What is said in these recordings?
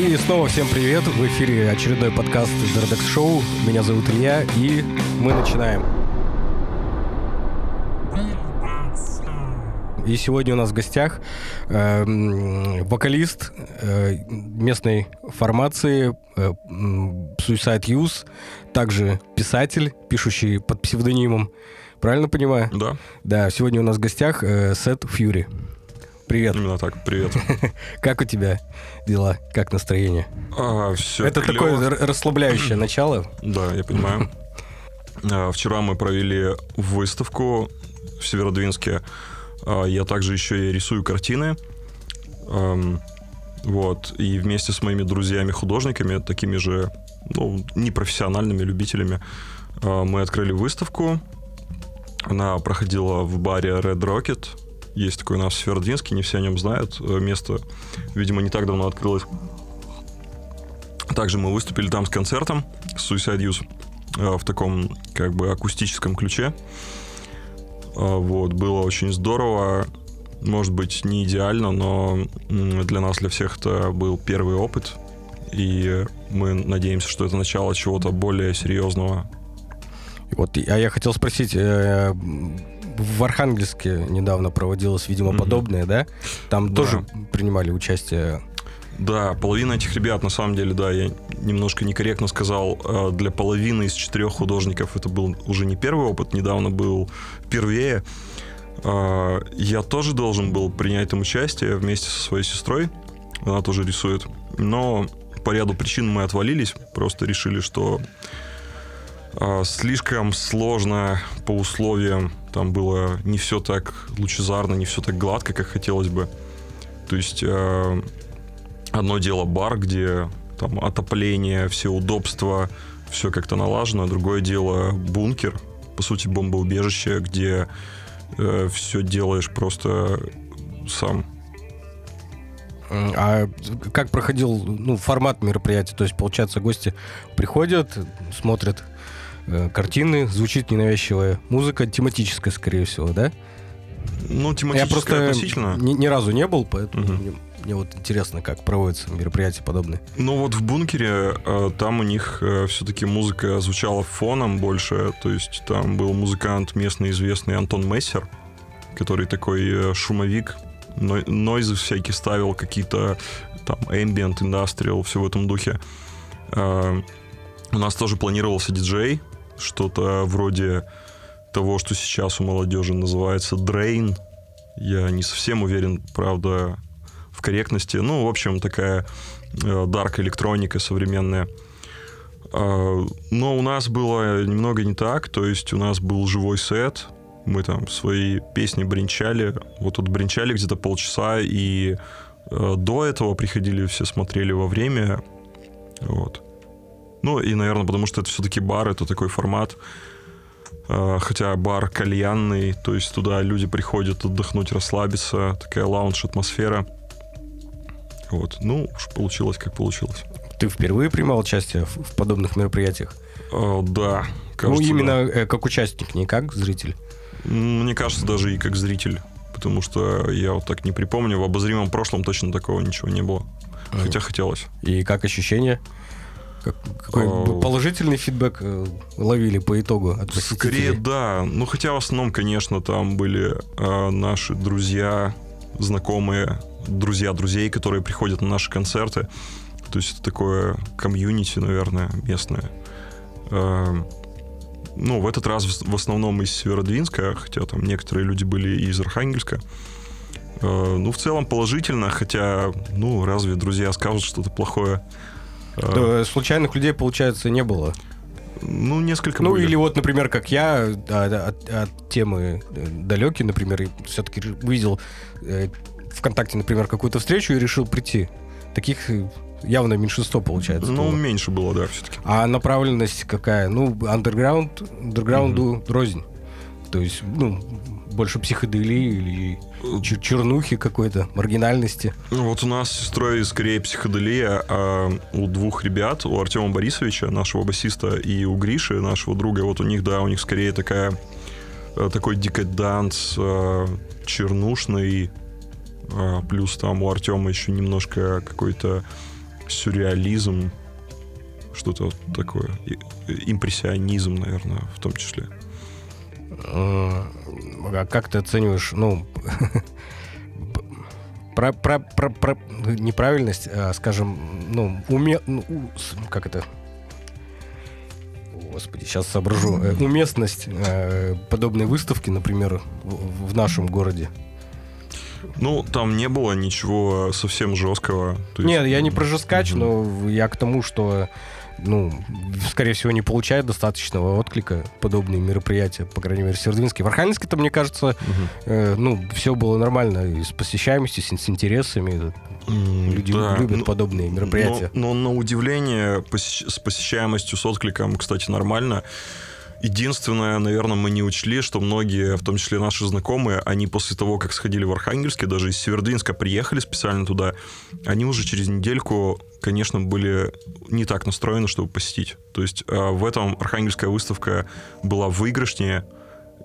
И снова всем привет. В эфире очередной подкаст Дердекс Шоу. Меня зовут Илья, и мы начинаем. И сегодня у нас в гостях э, вокалист э, местной формации э, Suicide Use, также писатель, пишущий под псевдонимом. Правильно понимаю? Да. Да, сегодня у нас в гостях э, Сет Фьюри. Привет. Именно так, привет. Как у тебя дела? Как настроение? А, все Это клёво. такое расслабляющее начало. Да, я понимаю. А, Вчера мы провели выставку в Северодвинске. А, Я также еще и рисую картины. Вот. И вместе с моими друзьями-художниками, такими же, ну, непрофессиональными любителями, а, мы открыли выставку. Она проходила в баре Red Rocket. Есть такой у нас в не все о нем знают. Э, Место, видимо, не так давно открылось. Также мы выступили там с концертом Suicide Use э, в таком как бы акустическом ключе. Э, Вот, было очень здорово. Может быть, не идеально, но для нас, для всех это был первый опыт. И мы надеемся, что это начало чего-то более серьезного. Вот, а я хотел спросить, в Архангельске недавно проводилось, видимо, Мгм. подобное, да? Там Да. тоже принимали участие. Да, половина этих ребят, на самом деле, да, я немножко некорректно сказал, э, для половины из четырех художников это был уже не первый опыт, недавно был впервые. Э, Я тоже должен был принять там участие вместе со своей сестрой, она тоже рисует, но по ряду причин мы отвалились, просто решили, что э, слишком сложно по условиям, там было не все так лучезарно, не все так гладко, как хотелось бы. То есть э, одно дело бар, где там отопление, все удобства, все как-то налажено. Другое дело бункер, по сути бомбоубежище, где все делаешь просто сам. А как проходил ну, формат мероприятия? То есть, получается, гости приходят, смотрят э, картины, звучит ненавязчивая музыка, тематическая, скорее всего, да? Ну, Я тематически просто относительно. ни, ни разу не был, поэтому Мгм. мне, мне вот интересно, как проводятся мероприятия подобные. Ну вот в бункере э, там у них все-таки музыка звучала фоном больше, то есть там был музыкант местный известный Антон Мессер, который такой э, шумовик, но- нойзы всякие ставил, какие-то там ambient, industrial, все в этом духе. Э, У нас тоже планировался диджей, что-то вроде того, что сейчас у молодежи называется дрейн. Я не совсем уверен, правда, в корректности. Ну, в общем, такая дарк электроника современная. А, Но у нас было немного не так, то есть у нас был живой сет, мы там свои песни бренчали, вот тут бренчали где-то полчаса, и э, до этого приходили, все смотрели во время, вот. Ну, и, наверное, потому что это все-таки бар, это такой формат, Э, хотя бар кальянный, то есть туда люди приходят отдохнуть, расслабиться, такая лаунж-атмосфера. Вот, ну, уж получилось, как получилось. Ты впервые принимал участие в, подобных мероприятиях? Э, да, ну, кажется, именно э, как участник, не как зритель. да. Мне кажется, даже и как зритель. Потому что я вот так не припомню. В обозримом прошлом точно такого ничего не было. Хотя хотелось. И как ощущения? Как- какой О. положительный фидбэк э, ловили по итогу от? Скорее, да. Ну, хотя в основном, конечно, там были э, наши друзья, знакомые, друзья друзей, которые приходят на наши концерты. То есть это такое комьюнити, наверное, местное. Э, ну, в этот раз в в основном из Северодвинска, хотя там некоторые люди были и из Архангельска. Э, ну, в целом положительно, хотя, ну, разве друзья скажут что-то плохое? Э, Да, случайных людей, получается, не было. Ну, несколько Ну, были. или вот, например, как я, да, от, от темы э, далекий, например, все-таки увидел э, ВКонтакте, например, какую-то встречу и решил прийти. Таких э, явно меньшинство получается. Ну, было. меньше было, да, все-таки. А направленность какая? Ну, андерграунд, андерграунду рознь. То есть, ну, больше психоделии или чер- чернухи какой-то, маргинальности. Ну, вот у нас с скорее психоделия, а у двух ребят, у Артема Борисовича, нашего басиста, и у Гриши, нашего друга, вот у них, да, у них скорее такая э, такой декаданс э, чернушный, а, плюс там у Артема еще немножко какой-то сюрреализм, что-то такое. Импрессионизм, наверное, в том числе. А как ты оцениваешь, ну, про, про, про, про неправильность, а, скажем, ну, уме, ну, как это, господи, сейчас соображу, э, уместность э, подобной выставки, например, в, в нашем городе? Ну, там не было ничего совсем жесткого. есть... Нет, я не про жескач, угу. но я к тому, что ну, скорее всего, не получает достаточного отклика подобные мероприятия, по крайней мере, в Свердловинске. В Архангельске-то, мне кажется, угу. э, ну, все было нормально и с посещаемостью, с, с интересами. Люди да. любят ну, подобные мероприятия. Но, но на удивление посещ... с посещаемостью, с откликом, кстати, нормально. Единственное, наверное, мы не учли, что многие, в том числе наши знакомые, они после того, как сходили в Архангельске, даже из Северодвинска приехали специально туда, они уже через недельку, конечно, были не так настроены, чтобы посетить. То есть э, в этом Архангельская выставка была выигрышнее,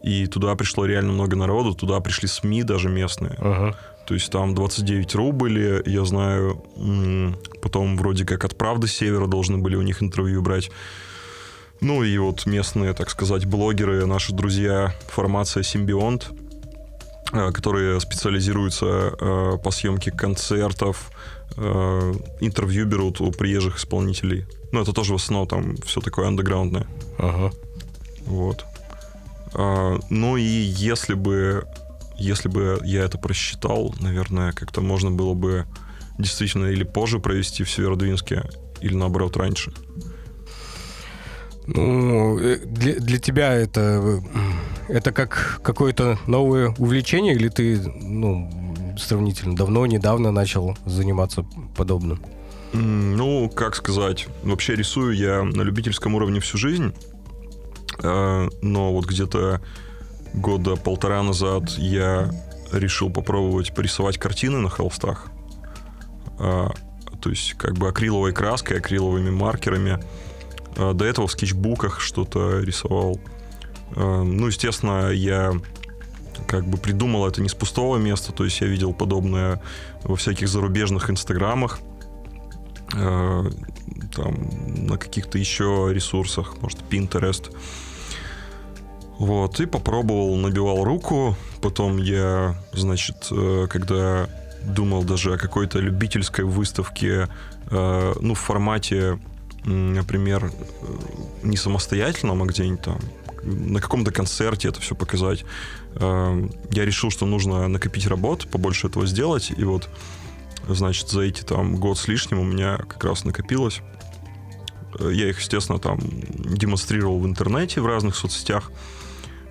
и туда пришло реально много народу, туда пришли СМИ даже местные. Ага. То есть там 29 РУ были, я знаю, потом вроде как от «Правды Севера» должны были у них интервью брать. Ну и вот местные, так сказать, блогеры, наши друзья, формация Симбионт, э, которые специализируются э, по съемке концертов, э, интервью берут у приезжих исполнителей. Ну, это тоже в основном там все такое андеграундное. Ага. Вот. А, ну и если бы, если бы я это просчитал, наверное, как-то можно было бы действительно или позже провести в Северодвинске, или наоборот раньше. Ну, э, для, для тебя это, это как какое-то новое увлечение, или ты, ну, сравнительно давно, недавно начал заниматься подобным? Ну, как сказать, вообще рисую я на любительском уровне всю жизнь, э, но вот где-то года полтора назад я решил попробовать порисовать картины на холстах. Э, то есть как бы акриловой краской, акриловыми маркерами – а, до этого в скетчбуках что-то рисовал. А, ну, естественно, я как бы придумал это не с пустого места, то есть я видел подобное во всяких зарубежных инстаграмах, а, там, на каких-то еще ресурсах, может, Pinterest. Вот, и попробовал, набивал руку. Потом я, значит, э, когда думал даже о какой-то любительской выставке, э, ну, в формате например, э, не самостоятельно, а где-нибудь там на каком-то концерте это все показать. Эм, я решил, что нужно накопить работ, побольше этого сделать, и вот, значит, за эти там год с лишним у меня как раз накопилось. Э, я их, естественно, там демонстрировал в интернете, в разных соцсетях,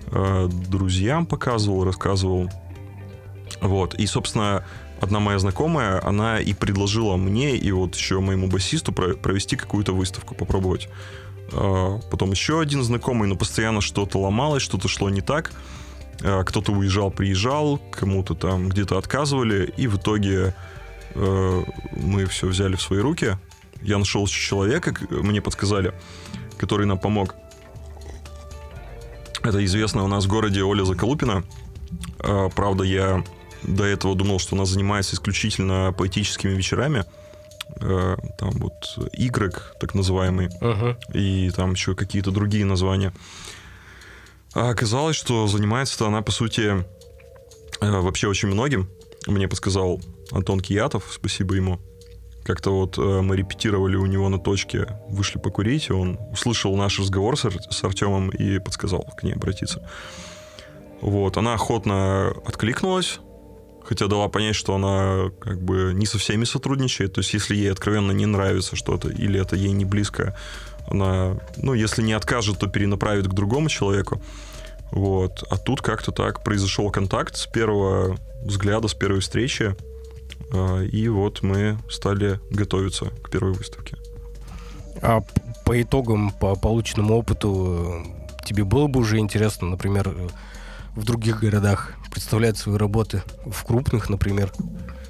э, друзьям показывал, рассказывал. Вот. И, собственно, одна моя знакомая, она и предложила мне и вот еще моему басисту провести какую-то выставку, попробовать. А, потом еще один знакомый, но постоянно что-то ломалось, что-то шло не так. А, кто-то уезжал, приезжал, кому-то там где-то отказывали, и в итоге э, мы все взяли в свои руки. Я нашел человека, мне подсказали, который нам помог. Это известная у нас в городе Оля Заколупина. А, правда, я до этого думал, что она занимается исключительно поэтическими вечерами. Э, там вот Y, так называемый, uh-huh. и там еще какие-то другие названия. А оказалось, что занимается она, по сути, э, вообще очень многим. Мне подсказал Антон Киятов, спасибо ему. Как-то вот э, мы репетировали у него на точке, вышли покурить, и он услышал наш разговор с, Ар- с Артемом и подсказал к ней обратиться. Вот, она охотно откликнулась, хотя дала понять, что она как бы не со всеми сотрудничает. То есть, если ей откровенно не нравится что-то или это ей не близко, она, ну, если не откажет, то перенаправит к другому человеку. Вот. А тут как-то так произошел контакт с первого взгляда, с первой встречи. А, и вот мы стали готовиться к первой выставке. А по итогам, по полученному опыту, тебе было бы уже интересно, например, в других городах представлять свои работы, в крупных, например?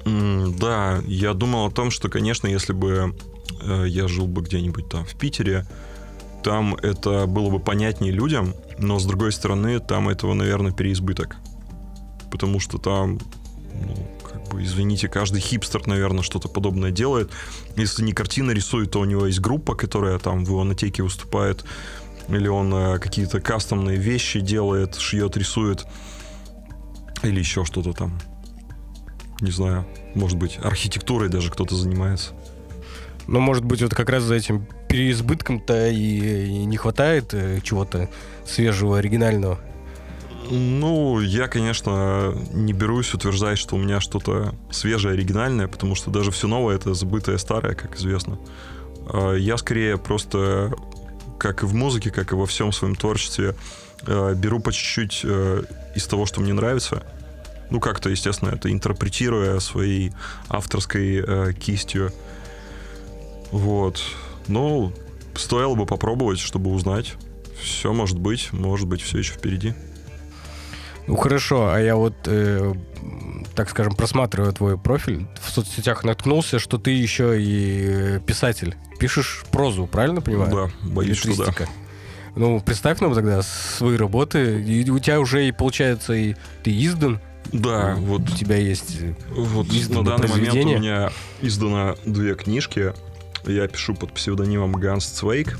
Mm, да, я думал о том, что, конечно, если бы э, я жил бы где-нибудь там в Питере, там это было бы понятнее людям, но с другой стороны, там этого, наверное, переизбыток. Потому что там, ну, как бы, извините, каждый хипстер, наверное, что-то подобное делает. Если не картина рисует, то у него есть группа, которая там в ионотеке выступает, или он э, какие-то кастомные вещи делает, шьет, рисует, или еще что-то там. Не знаю, может быть, архитектурой даже кто-то занимается. Ну, может быть, вот как раз за этим переизбытком-то и, и не хватает э, чего-то свежего, оригинального. Ну, я, конечно, не берусь утверждать, что у меня что-то свежее, оригинальное, потому что даже все новое — это забытое старое, как известно. А я скорее просто, как и в музыке, как и во всем своем творчестве, э, беру по чуть-чуть э, из того, что мне нравится. Ну, как-то, естественно, это интерпретируя своей авторской э, кистью. Вот. Ну, стоило бы попробовать, чтобы узнать. Все может быть, может быть, все еще впереди. Ну хорошо, а я вот, э, так скажем, просматривая твой профиль, в соцсетях наткнулся, что ты еще и писатель. Пишешь прозу, правильно понимаю? Да, боюсь, что да. Ну, представь нам тогда свои работы. И у тебя уже и получается и ты издан. Да, вот. У тебя есть Вот на данный момент у меня издано две книжки. Я пишу под псевдонимом Ганс Цвейк.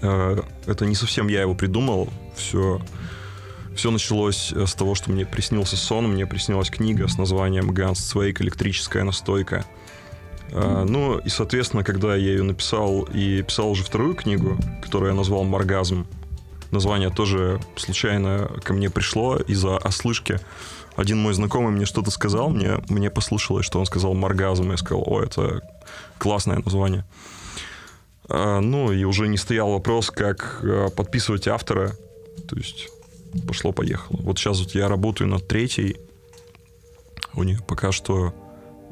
Э, это не совсем я его придумал. Все все началось э, с того, что мне приснился сон, мне приснилась книга с названием «Ганс Цвейк. Электрическая настойка». Uh, ну, и, соответственно, когда я ее написал и писал уже вторую книгу, которую я назвал «Маргазм», название тоже случайно ко мне пришло из-за ослышки. Один мой знакомый мне что-то сказал, мне, мне послушалось, что он сказал «Маргазм», и я сказал, о, это классное название. Uh, ну, и уже не стоял вопрос, как подписывать автора, то есть пошло-поехало. Вот сейчас вот я работаю над третьей. У нее пока что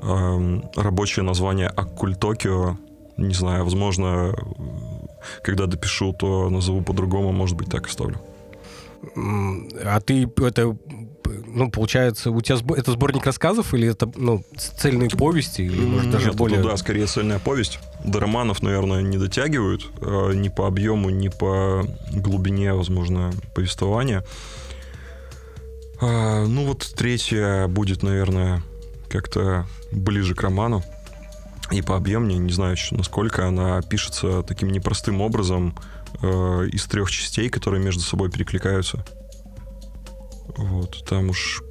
э, рабочее название Аккуль Токио. Не знаю, возможно, когда допишу, то назову по-другому, может быть, так оставлю. А ты это ну, получается, у тебя это сборник рассказов или это, ну, цельные повести? Или, может, даже Нет, более... это, да, скорее цельная повесть. До романов, наверное, не дотягивают э, ни по объему, ни по глубине, возможно, повествования. А, ну, вот третья будет, наверное, как-то ближе к роману. И по объемнее, не знаю еще, насколько она пишется таким непростым образом э, из трех частей, которые между собой перекликаются. Вот, там уж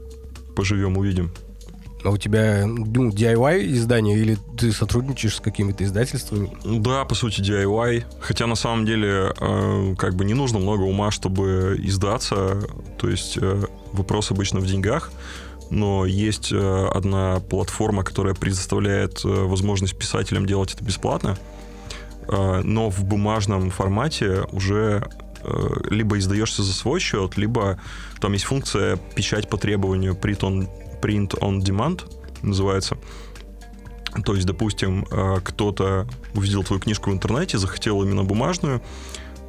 поживем, увидим. А у тебя ну, DIY издание или ты сотрудничаешь с какими-то издательствами? Да, по сути DIY. Хотя на самом деле э, как бы не нужно много ума, чтобы издаться. То есть э, вопрос обычно в деньгах. Но есть э, одна платформа, которая предоставляет э, возможность писателям делать это бесплатно. Э, но в бумажном формате уже либо издаешься за свой счет, либо там есть функция печать по требованию print on, print on demand, называется. То есть, допустим, э, кто-то увидел твою книжку в интернете, захотел именно бумажную,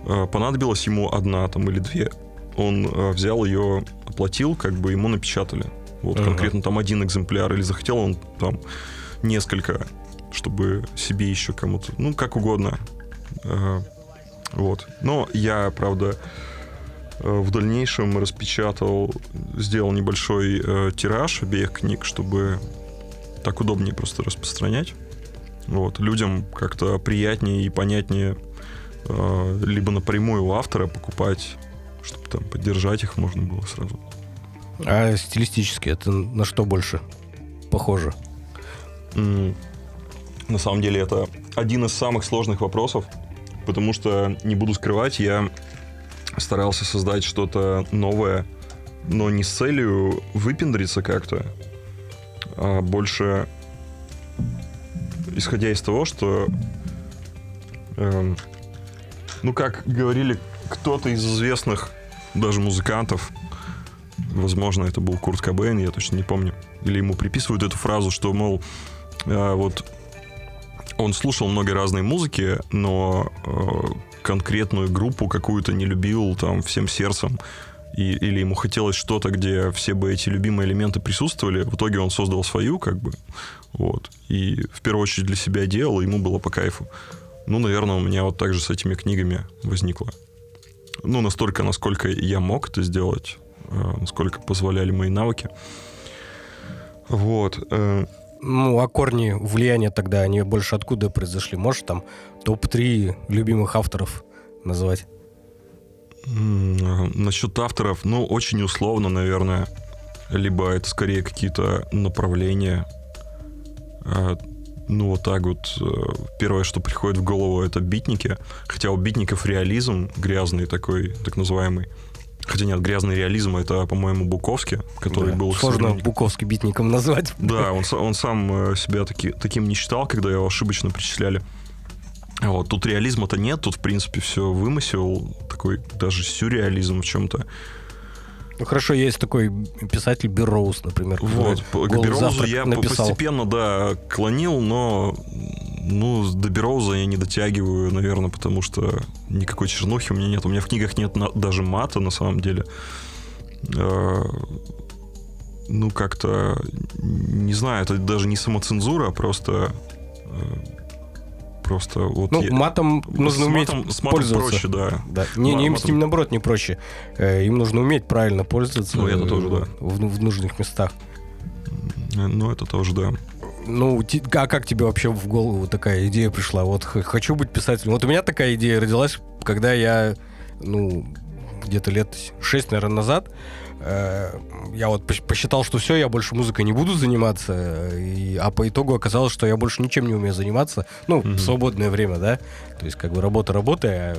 э, понадобилась ему одна там или две. Он взял ее, оплатил, как бы ему напечатали. Вот ага. конкретно там один экземпляр, или захотел он там несколько, чтобы себе еще кому-то, ну, как угодно вот. Но я, правда, э, в дальнейшем распечатал, сделал небольшой э, тираж обеих книг, чтобы так удобнее просто распространять. Вот. Людям как-то приятнее и понятнее э, либо напрямую у автора покупать, чтобы там поддержать их можно было сразу. А стилистически это на что больше похоже? Mm. На самом деле это один из самых сложных вопросов, потому что, не буду скрывать, я старался создать что-то новое, но не с целью выпендриться как-то, а больше исходя из того, что, эм, ну, как говорили кто-то из известных даже музыкантов, возможно, это был Курт Кобейн, я точно не помню, или ему приписывают эту фразу, что, мол, э, вот он слушал много разной музыки, но э, конкретную группу какую-то не любил там всем сердцем. И, или ему хотелось что-то, где все бы эти любимые элементы присутствовали. В итоге он создал свою, как бы. Вот. И в первую очередь для себя делал, ему было по кайфу. Ну, наверное, у меня вот так же с этими книгами возникло. Ну, настолько, насколько я мог это сделать, э, насколько позволяли мои навыки. Вот. э, Ну, а корни влияния тогда, они больше откуда произошли? Можешь там топ-3 любимых авторов назвать? Насчет авторов, ну, очень условно, наверное. Либо это скорее какие-то направления. Э, Ну, вот так вот. э, Первое, что приходит в голову, это битники. Хотя у битников реализм грязный такой, так называемый. Хотя нет, грязный реализм это, по-моему, Буковский, который Да. был Сложно современник. Буковский битником назвать. Да, он, он сам э, себя таки- таким не считал, когда его ошибочно причисляли. Вот, тут реализма-то нет, тут, в принципе, все вымысел, такой даже сюрреализм в чем-то. Ну, хорошо, есть такой писатель Берроуз, например. Вот, к «Голый Бероузу завтрак» я написал. постепенно, да, клонил, но ну, до Бероуза я не дотягиваю, наверное, потому что никакой чернухи у меня нет. У меня в книгах нет на- даже мата, на самом деле. Э, Ну, как-то, не знаю, это даже не самоцензура, а просто... э, Просто вот... Ну, я- матом нужно с уметь матом, с матом пользоваться. проще, да. Да. Не, не, им с ним, наоборот, не проще. Э, Им нужно уметь правильно пользоваться. Ну, это тоже, да. В, в нужных местах. Э, Ну, это тоже, да. Ну, а как тебе вообще в голову такая идея пришла? Вот хочу быть писателем. Вот у меня такая идея родилась, когда я, ну, где-то лет 6, наверное, назад, я вот пос- посчитал, что все, я больше музыкой не буду заниматься, э, и- а по итогу оказалось, что я больше ничем не умею заниматься, ну, Мгм. в свободное время, да, то есть как бы работа работа, а,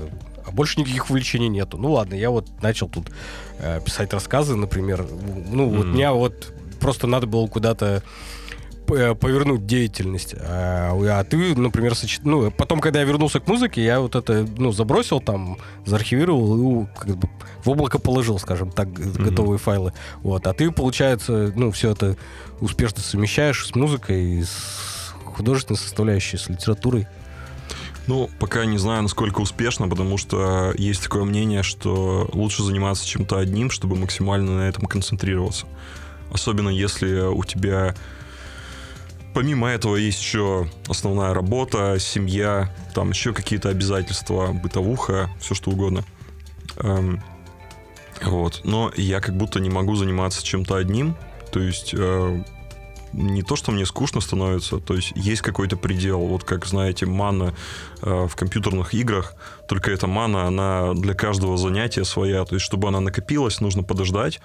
а больше никаких увлечений нету. Ну ладно, я вот начал тут э, писать рассказы, например, ну вот Мгм. меня вот просто надо было куда-то повернуть деятельность. А, а ты, например, сочет... ну, потом, когда я вернулся к музыке, я вот это, ну, забросил там, заархивировал и как бы в облако положил, скажем так, г- готовые файлы. Вот. А ты, получается, ну, все это успешно совмещаешь с музыкой, с художественной составляющей, с литературой. Ну, пока не знаю, насколько успешно, потому что есть такое мнение, что лучше заниматься чем-то одним, чтобы максимально на этом концентрироваться. Особенно если у тебя помимо этого есть еще основная работа, семья, там еще какие-то обязательства, бытовуха, все что угодно. Эм, вот. Но я как будто не могу заниматься чем-то одним. То есть э, не то, что мне скучно становится, то есть есть какой-то предел. Вот как, знаете, мана э, в компьютерных играх, только эта мана, она для каждого занятия своя. То есть, чтобы она накопилась, нужно подождать.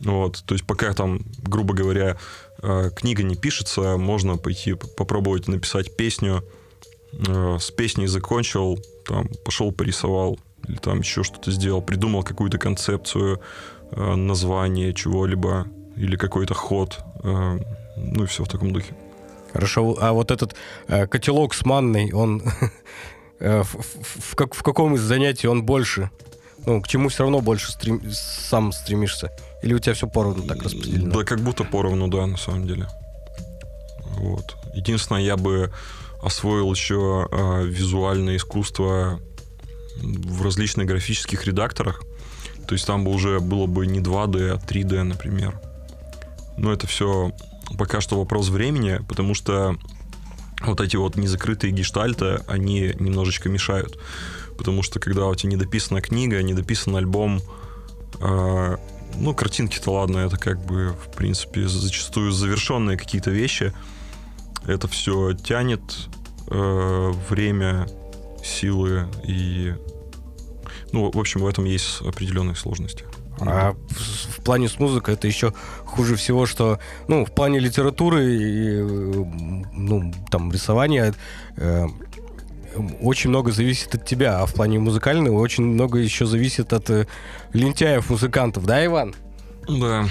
Вот, то есть пока там, грубо говоря, книга не пишется, можно пойти попробовать написать песню. Э, С песней закончил, там пошел порисовал или там еще что-то сделал, придумал какую-то концепцию, э, название чего-либо или какой-то ход, э, ну и все в таком духе. Хорошо, а вот этот э, котелок с манной, он э, в, в- в каком из занятий он больше? Ну, к чему все равно больше стрем- сам стремишься? Или у тебя все поровну так распределено? Да, как будто поровну, да, на самом деле. Вот. Единственное, я бы освоил еще э, визуальное искусство в различных графических редакторах. То есть там бы уже было бы не 2D, а 3D, например. Но это все пока что вопрос времени, потому что вот эти вот незакрытые гештальты, они немножечко мешают. Потому что когда у тебя недописана книга, недописан альбом, э, ну, картинки-то ладно, это как бы, в принципе, зачастую завершенные какие-то вещи. Это все тянет э, время, силы и... Ну, в общем, в этом есть определенные сложности. А в, в плане с музыкой это еще хуже всего, что, ну, в плане литературы и, э, ну, там, рисования э, очень много зависит от тебя, а в плане музыкального очень много еще зависит от э, лентяев-музыкантов, да, Иван? Да.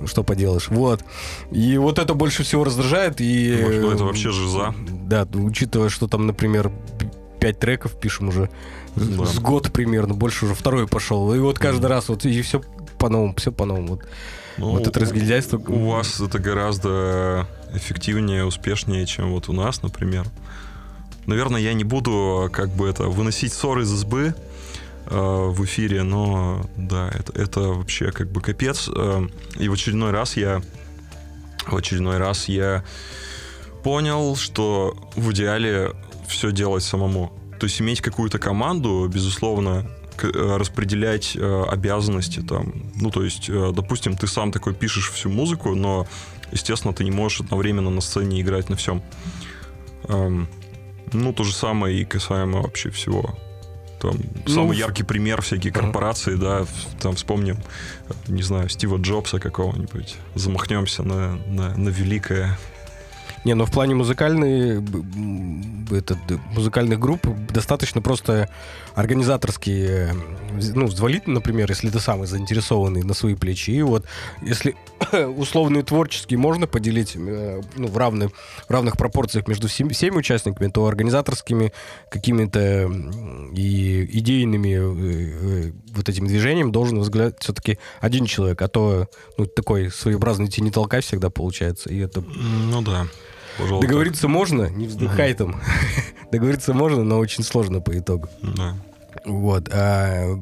Ну, что поделаешь. Вот. И вот это больше всего раздражает. И, ну, это э, вообще жиза. Да, учитывая, что там, например, пять треков пишем уже Да. с год примерно, больше уже второй пошел. И вот каждый раз вот и все по-новому, все по-новому. Вот, Ну, вот это разгильдяйство. У вас это гораздо эффективнее, успешнее, чем вот у нас, например. Наверное, я не буду как бы это выносить ссоры из избы э, в эфире, но да, это, это вообще как бы капец. Э, И в очередной раз я в очередной раз я понял, что в идеале все делать самому. То есть иметь какую-то команду, безусловно, распределять э, обязанности там. Ну, то есть, э, допустим, ты сам такой пишешь всю музыку, но, естественно, ты не можешь одновременно на сцене играть на всем. Эм, ну, то же самое и касаемо вообще всего. Там Ну, самый яркий пример всякие корпорации, да, там вспомним, э, не знаю, Стива Джобса какого-нибудь, замахнемся на, на, на великое. Не, но в плане музыкальной, б- м, это, д- музыкальных групп достаточно просто организаторские, э, ну, взвалить, например, если ты самый заинтересованный на свои плечи. И вот если условные творческие можно поделить э, ну, в, равны- в равных пропорциях между всем- всеми участниками, то организаторскими какими-то и идейными э, вот этим движением должен возглавлять все-таки один человек, а то ну, такой своеобразный тени толкай всегда получается, и это Ну да, пожалуй. Договориться можно, не вздыхай там. Договориться можно, но очень сложно по итогу. Да. Вот. а,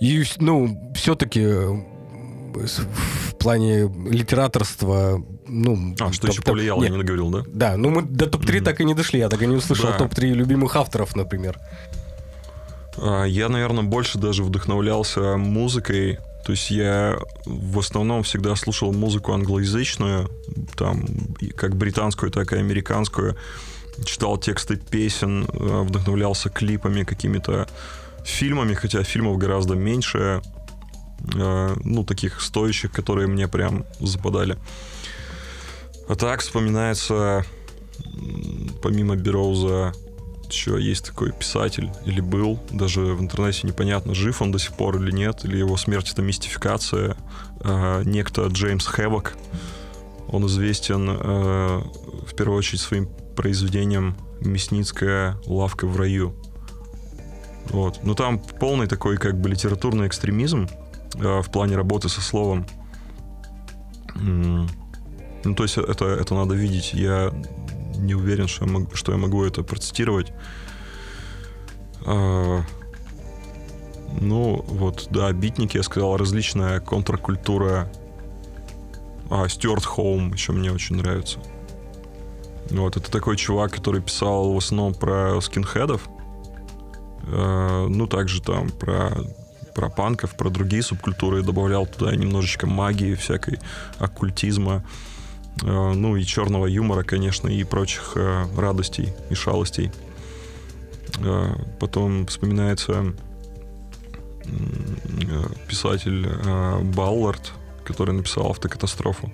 и, ну, все-таки в плане литераторства, ну... А, что топ- еще повлияло, нет, я не договорил, да? Да, ну мы до топ-3 Мгм. так и не дошли, я так и не услышал Да. топ-3 любимых авторов, например. А, Я, наверное, больше даже вдохновлялся музыкой. То есть я в основном всегда слушал музыку англоязычную, там, как британскую, так и американскую. Читал тексты песен, э, вдохновлялся клипами, какими-то фильмами, хотя фильмов гораздо меньше, э, ну, таких стоящих, которые мне прям западали. А так вспоминается, помимо Бероуза, еще есть такой писатель, или был, даже в интернете непонятно, жив он до сих пор или нет, или его смерть это мистификация. Э, некто Джеймс Хэвок, он известен э, в первую очередь своим произведением «Мясницкая лавка в раю». Вот. Но там полный такой как бы литературный экстремизм э, в плане работы со словом. Ну, то есть это, это надо видеть. Я не уверен, что я, мог- что я могу это процитировать. А, ну, вот, да, битники, я сказал, различная контркультура. А, Стюарт Хоум еще мне очень нравится. Вот, это такой чувак, который писал в основном про скинхедов. Э, ну, также там про, про панков, про другие субкультуры. Добавлял туда немножечко магии, всякой оккультизма. Э, ну, и черного юмора, конечно, и прочих э, радостей и шалостей. Э, потом вспоминается писатель Баллард, который написал «Автокатастрофу».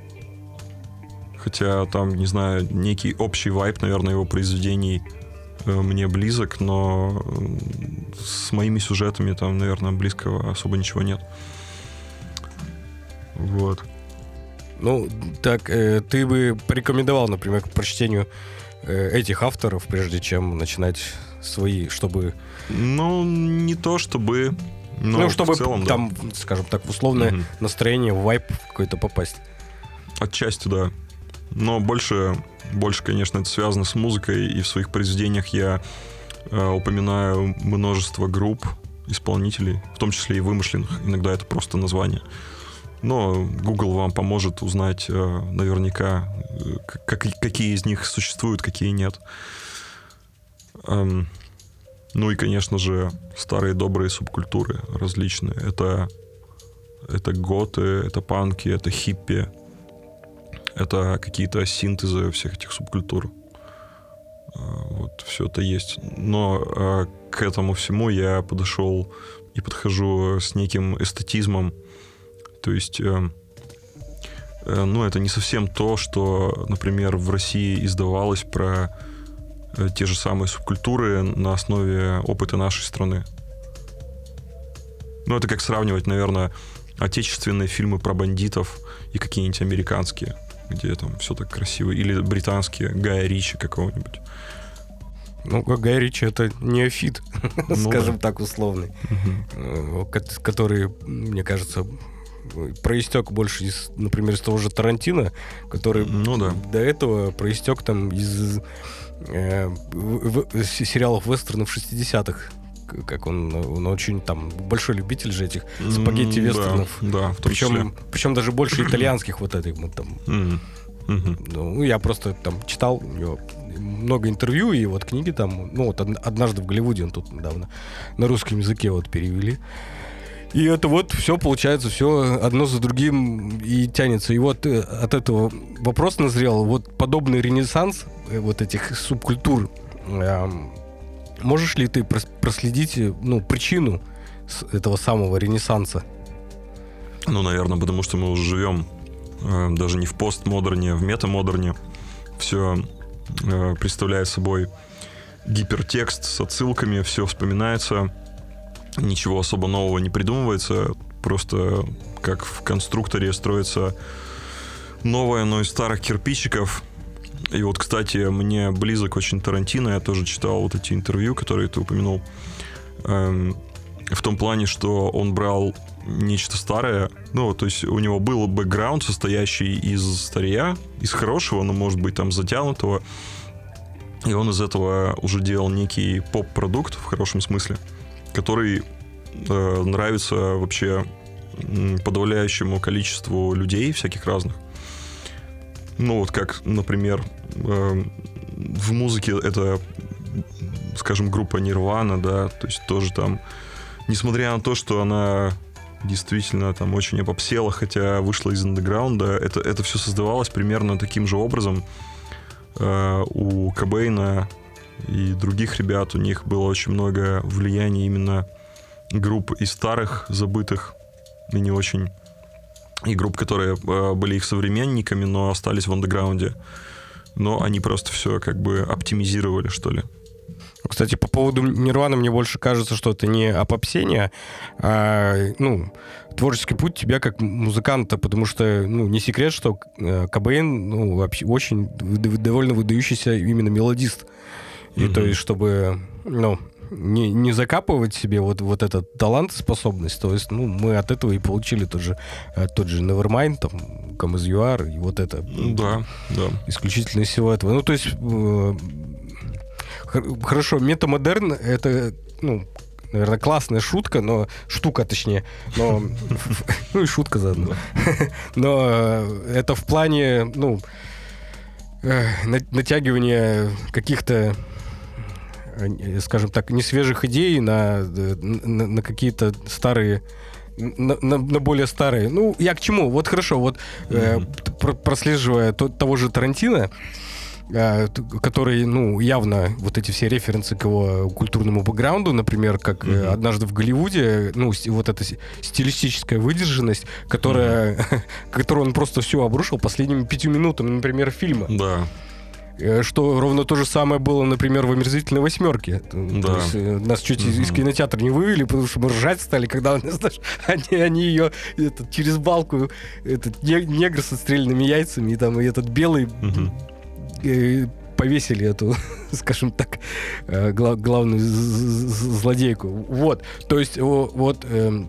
Хотя там, не знаю, некий общий вайп, наверное, его произведений мне близок, но с моими сюжетами там, наверное, близкого особо ничего нет. Вот. Ну, так, э, ты бы порекомендовал, например, к прочтению э, этих авторов, прежде чем начинать свои, чтобы... Ну, не то чтобы... Но ну, чтобы в целом, да. там, скажем так, в условное Мгм. настроение, в вайп какой-то попасть. Отчасти, да. Но больше, больше, конечно, это связано с музыкой, и в своих произведениях я э, упоминаю множество групп, исполнителей, в том числе и вымышленных. Иногда это просто название. Но Google вам поможет узнать э, наверняка, э, как- какие из них существуют, какие нет. Эм, ну и, конечно же, старые добрые субкультуры различные. Это, это готы, это панки, это хиппи, это какие-то синтезы всех этих субкультур. А, Вот, все это есть. Но к этому всему я подошел и подхожу с неким эстетизмом. То есть, э, э, ну, это не совсем то, что, например, в России издавалось про э, те же самые субкультуры на основе опыта нашей страны. Ну, это как сравнивать, наверное, отечественные фильмы про бандитов и какие-нибудь американские, где там все так красиво. Или британские, Гая Ричи какого-нибудь. Ну, как Гай Ричи, это неофит, Ну скажем так, условный, ко- который, мне кажется, проистек больше из, например, из того же Тарантино, который Ну да. до этого проистек там из э, в- в- с- сериалов вестернов 60-х. К- Как он, он очень там большой любитель же этих спагетти вестернов. Да, да. Причем, причем даже больше итальянских вот этих вот там. Ну, я просто там читал, у него много интервью и вот книги там, ну вот однажды в Голливуде он тут недавно на русском языке вот перевели. И это вот все получается, все одно за другим и тянется. И вот э, от этого вопрос назрел, вот подобный ренессанс э, вот этих субкультур, можешь ли ты проследить э, ну, причину этого самого ренессанса? Ну, наверное, потому что мы уже живем даже не в постмодерне, а в метамодерне. Все представляет собой гипертекст с отсылками, все вспоминается ничего особо нового не придумывается, просто как в конструкторе строится новое, но из старых кирпичиков. И вот, кстати, мне близок очень Тарантино, я тоже читал вот эти интервью, которые ты упомянул, эм, в том плане, что он брал нечто старое, ну, то есть у него был бэкграунд, состоящий из старья, из хорошего, но, может быть, там, затянутого, и он из этого уже делал некий поп-продукт в хорошем смысле который э, нравится вообще подавляющему количеству людей всяких разных. Ну вот как, например, э, в музыке это, скажем, группа Нирвана, да, то есть тоже там, несмотря на то, что она действительно там очень опопсела, хотя вышла из андеграунда, это, это все создавалось примерно таким же образом. Э, у Кобейна и других ребят, у них было очень много влияния именно групп и старых, забытых, и не очень, и групп, которые э, были их современниками, но остались в андеграунде. Но они просто все как бы оптимизировали, что ли. Кстати, по поводу Нирваны мне больше кажется, что это не опопсение, а ну, творческий путь тебя как музыканта, потому что ну, не секрет, что э, Кобейн ну, вообще очень довольно выдающийся именно мелодист. И то есть, чтобы, ну, не, не закапывать себе вот, вот этот талант способность. То есть, ну, мы от этого и получили тот же, э, тот же Nevermind, там, Come As You Are, и вот это. Да, да. Исключительно всего этого. Ну, то есть, э, хорошо, метамодерн — это, ну, наверное, классная шутка, но штука, точнее, но ну и шутка заодно. Но э, это в плане, ну, э, натягивания каких-то скажем так, не свежих идей на, на, на какие-то старые на, на, на более старые. Ну, я к чему? Вот хорошо, вот mm-hmm. э, прослеживая то, того же Тарантино, э, который, ну, явно вот эти все референсы к его культурному бэкграунду, например, как mm-hmm. однажды в Голливуде, ну, вот эта стилистическая выдержанность, которая, mm-hmm. которую он просто все обрушил последними пятью минутами, например, фильма. Да. Э, что ровно то же самое было, например, в «Омерзительной восьмерке». Да. То есть, э, нас чуть угу. из кинотеатра не вывели, потому что мы ржать стали, когда знаешь, они, они ее этот, через балку, этот негр с отстрельными яйцами, и там и этот белый угу. э, повесили эту, скажем так, э, глав, главную злодейку. Вот, то есть вот... Э,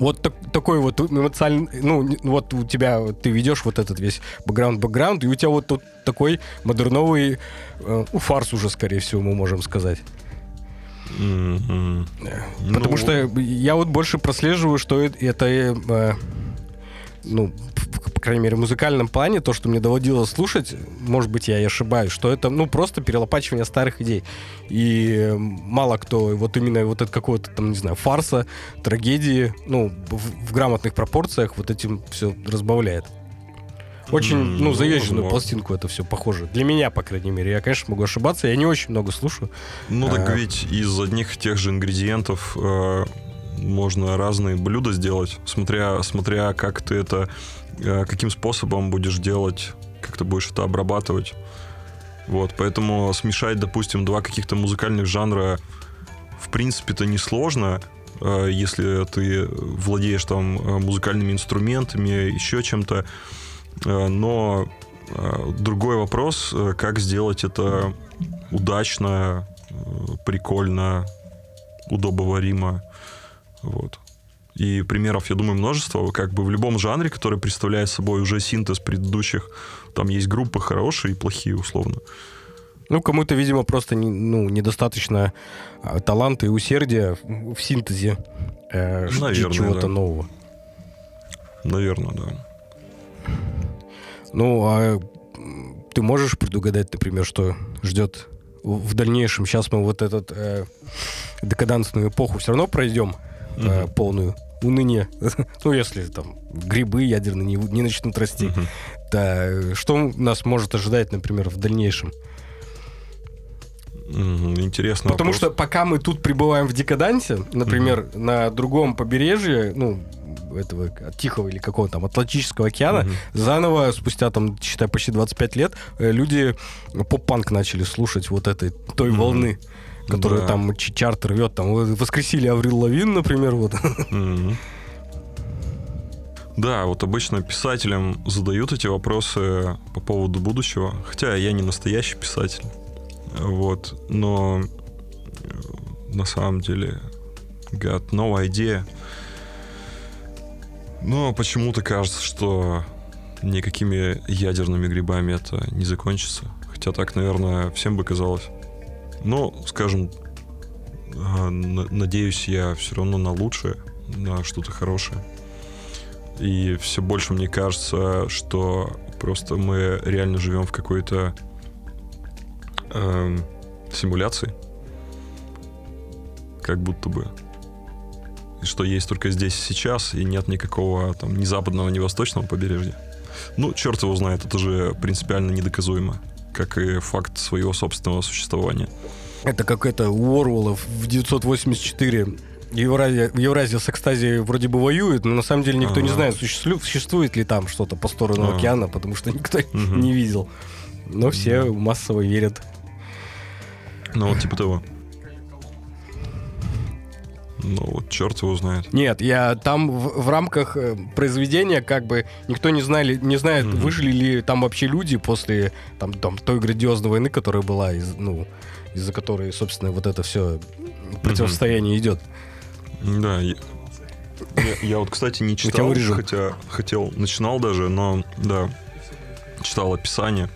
вот так, такой вот эмоциональный, ну, вот у тебя, ты ведешь вот этот весь бэкграунд-бэкграунд, и у тебя вот тут такой модерновый э, фарс уже, скорее всего, мы можем сказать. Mm-hmm. Потому ну... что я вот больше прослеживаю, что это, э, ну, по крайней мере, в музыкальном плане, то, что мне доводилось слушать, может быть, я и ошибаюсь, что это, ну, просто перелопачивание старых идей. И мало кто вот именно вот это какого-то там, не знаю, фарса, трагедии, ну, в, в грамотных пропорциях вот этим все разбавляет. Очень, mm, ну, заезженную возможно. пластинку это все похоже. Для меня, по крайней мере. Я, конечно, могу ошибаться, я не очень много слушаю. Ну, так а... ведь из одних тех же ингредиентов э, можно разные блюда сделать, смотря, смотря как ты это, э, каким способом будешь делать, как ты будешь это обрабатывать. Вот, поэтому смешать, допустим, два каких-то музыкальных жанра в принципе-то несложно, э, если ты владеешь там э, музыкальными инструментами, еще чем-то. Но другой вопрос, как сделать это удачно, прикольно, удобоваримо. Вот. И примеров, я думаю, множество. Как бы в любом жанре, который представляет собой уже синтез предыдущих, там есть группы хорошие и плохие, условно. Ну, кому-то, видимо, просто ну, недостаточно а, таланта и усердия в синтезе э, чего-то да. нового. Наверное, да. Ну, а ты можешь предугадать, например, что ждет в дальнейшем? Сейчас мы вот этот э, декадансную эпоху все равно пройдем э, Мгм. полную уныние. ну, если там грибы ядерные не, не начнут расти. Мгм. Да, что нас может ожидать, например, в дальнейшем? Интересно. Потому что пока мы тут пребываем в декадансе, например, на другом побережье, ну, этого Тихого или какого там, Атлантического океана, заново, спустя там, считай, почти 25 лет, э, люди поп-панк начали слушать вот этой, той Мгм. волны, которую Да. там чарт рвет. Там воскресили Аврил Лавин, например, вот. Да, вот обычно писателям задают эти вопросы по поводу будущего, хотя я не настоящий писатель, вот, но э, на самом деле got no idea. Но почему-то кажется, что никакими ядерными грибами это не закончится. Хотя так, наверное, всем бы казалось. Но, скажем, а, на- надеюсь я все равно на лучшее, на что-то хорошее. И все больше мне кажется, что просто мы реально живем в какой-то эм, симуляции. Как будто бы. И что есть только здесь и сейчас, и нет никакого там ни западного, ни восточного побережья. Ну, черт его знает, это же принципиально недоказуемо, как и факт своего собственного существования. Это как это у в 984 Евразия, Евразия с экстазией вроде бы воюет, но на самом деле никто не Ага. знает, существует, существует ли там что-то по сторону Ага. океана, потому что никто Мгм. не видел. Но все массово верят. Ну, вот типа того. Ну, вот черт его знает. Нет, я там в, в рамках э, произведения как бы никто не знали, не знает, Мгм. выжили ли там вообще люди после там, там той грандиозной войны, которая была, из, ну, из-за которой, собственно, вот это все противостояние идет. Да, я, я- я вот, кстати, не читал, хотя хотел, начинал даже, но, да, читал описание,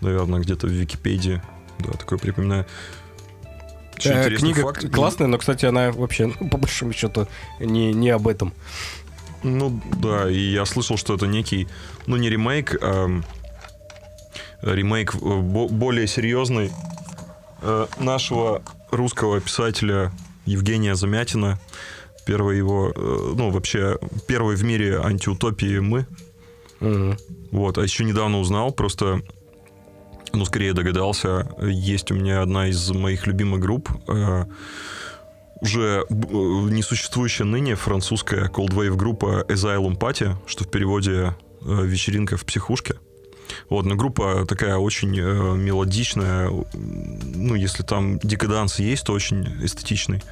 наверное, где-то в Википедии, да, такое припоминаю. Э, книга факт. классная, но, кстати, она вообще, ну, по большому счету, не, не об этом. Ну, да, и я слышал, что это некий, ну, не ремейк, а ремейк э, бо- более серьезный э, нашего русского писателя Евгения Замятина. Первый его, э, ну, вообще, первый в мире антиутопии «Мы». Мгм. Вот, а еще недавно узнал, просто, ну, скорее догадался, есть у меня одна из моих любимых групп, э, уже э, несуществующая ныне французская cold-wave группа Asylum Party, что в переводе э, «Вечеринка в психушке». Вот, но группа такая очень э, мелодичная, ну, если там декаданс есть, то очень эстетичный.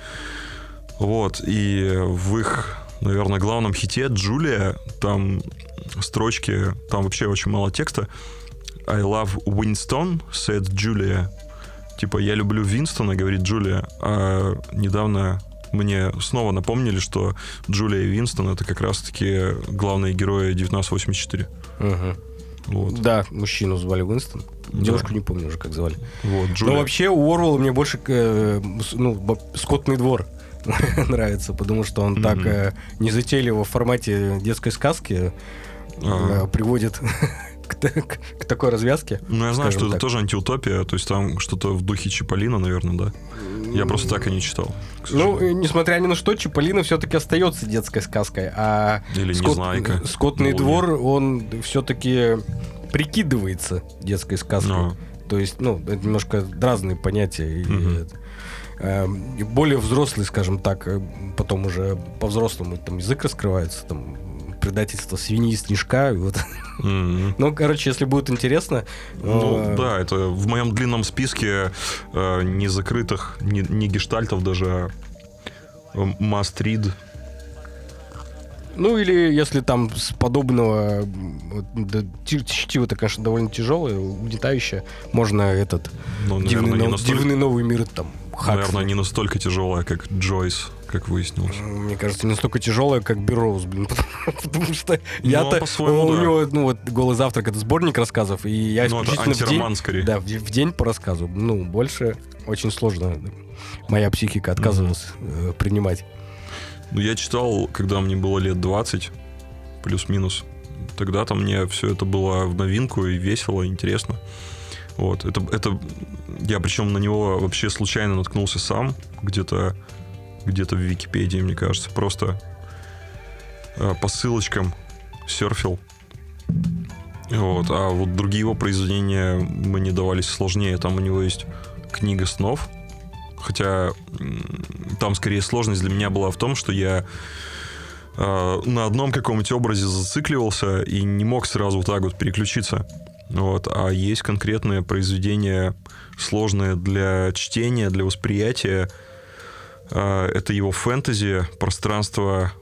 Вот, и в их, наверное, главном хите «Джулия» там строчки, там вообще очень мало текста. I love Winston, said Julia. Типа, я люблю Винстона, говорит Джулия. А недавно мне снова напомнили, что Джулия и Винстон это как раз-таки главные герои 1984. Мгм. Вот. Да, мужчину звали Уинстон. Да. Девушку не помню уже, как звали. Вот, Джулия. Но вообще у Орвелла мне больше э, ну, скотный двор нравится, потому что он так Мгм. э, незатейливо в формате детской сказки э, приводит к, к- к такой развязке. Ну, я знаю, что это так. тоже антиутопия, то есть там что-то в духе Чиполлина, наверное, да? Я просто так и не читал. Ну, несмотря ни на что, Чиполлино все-таки остается детской сказкой, а Или скот- Незнайка. скотный Луни. двор, он все-таки прикидывается детской сказкой. Ну, То есть, ну, это немножко разные понятия. и это, и более взрослый, скажем так, э, потом уже по-взрослому там язык раскрывается, там предательство свиньи и снежка. Вот. м. Ну, короче, если будет интересно... Ну э, да, это в моем длинном списке э, не закрытых, не, не гештальтов даже, read. Ну, или если там с подобного... да, ти- чтиво-то, конечно, довольно тяжелое, угнетающее. Можно этот Ну, наверное, дивный, не настолько, дивный новый мир там... Хаксли. наверное, не настолько тяжелая, как Джойс, как выяснилось. Мне кажется, не настолько тяжелое, как Берроуз, блин. Потому что я-то... по-своему, у него, ну вот, «Голый завтрак» — это сборник рассказов, и я Ну, исключительно в день... скорее. Да, в день по рассказу. Ну, больше очень сложно. Моя психика отказывалась э, принимать. Ну, я читал, когда мне было лет 20, плюс-минус. тогда-то мне все это было в новинку и весело, и интересно. Вот, это, это я причем на него вообще случайно наткнулся сам, где-то где-то в Википедии, мне кажется, просто э, по ссылочкам серфил. Вот, а вот другие его произведения мне давались сложнее. Там у него есть книга снов, хотя там скорее сложность для меня была в том, что я э, на одном каком-нибудь образе зацикливался и не мог сразу вот так вот переключиться. Вот. А есть конкретное произведение, сложное для чтения, для восприятия. Э, это его фэнтези, пространство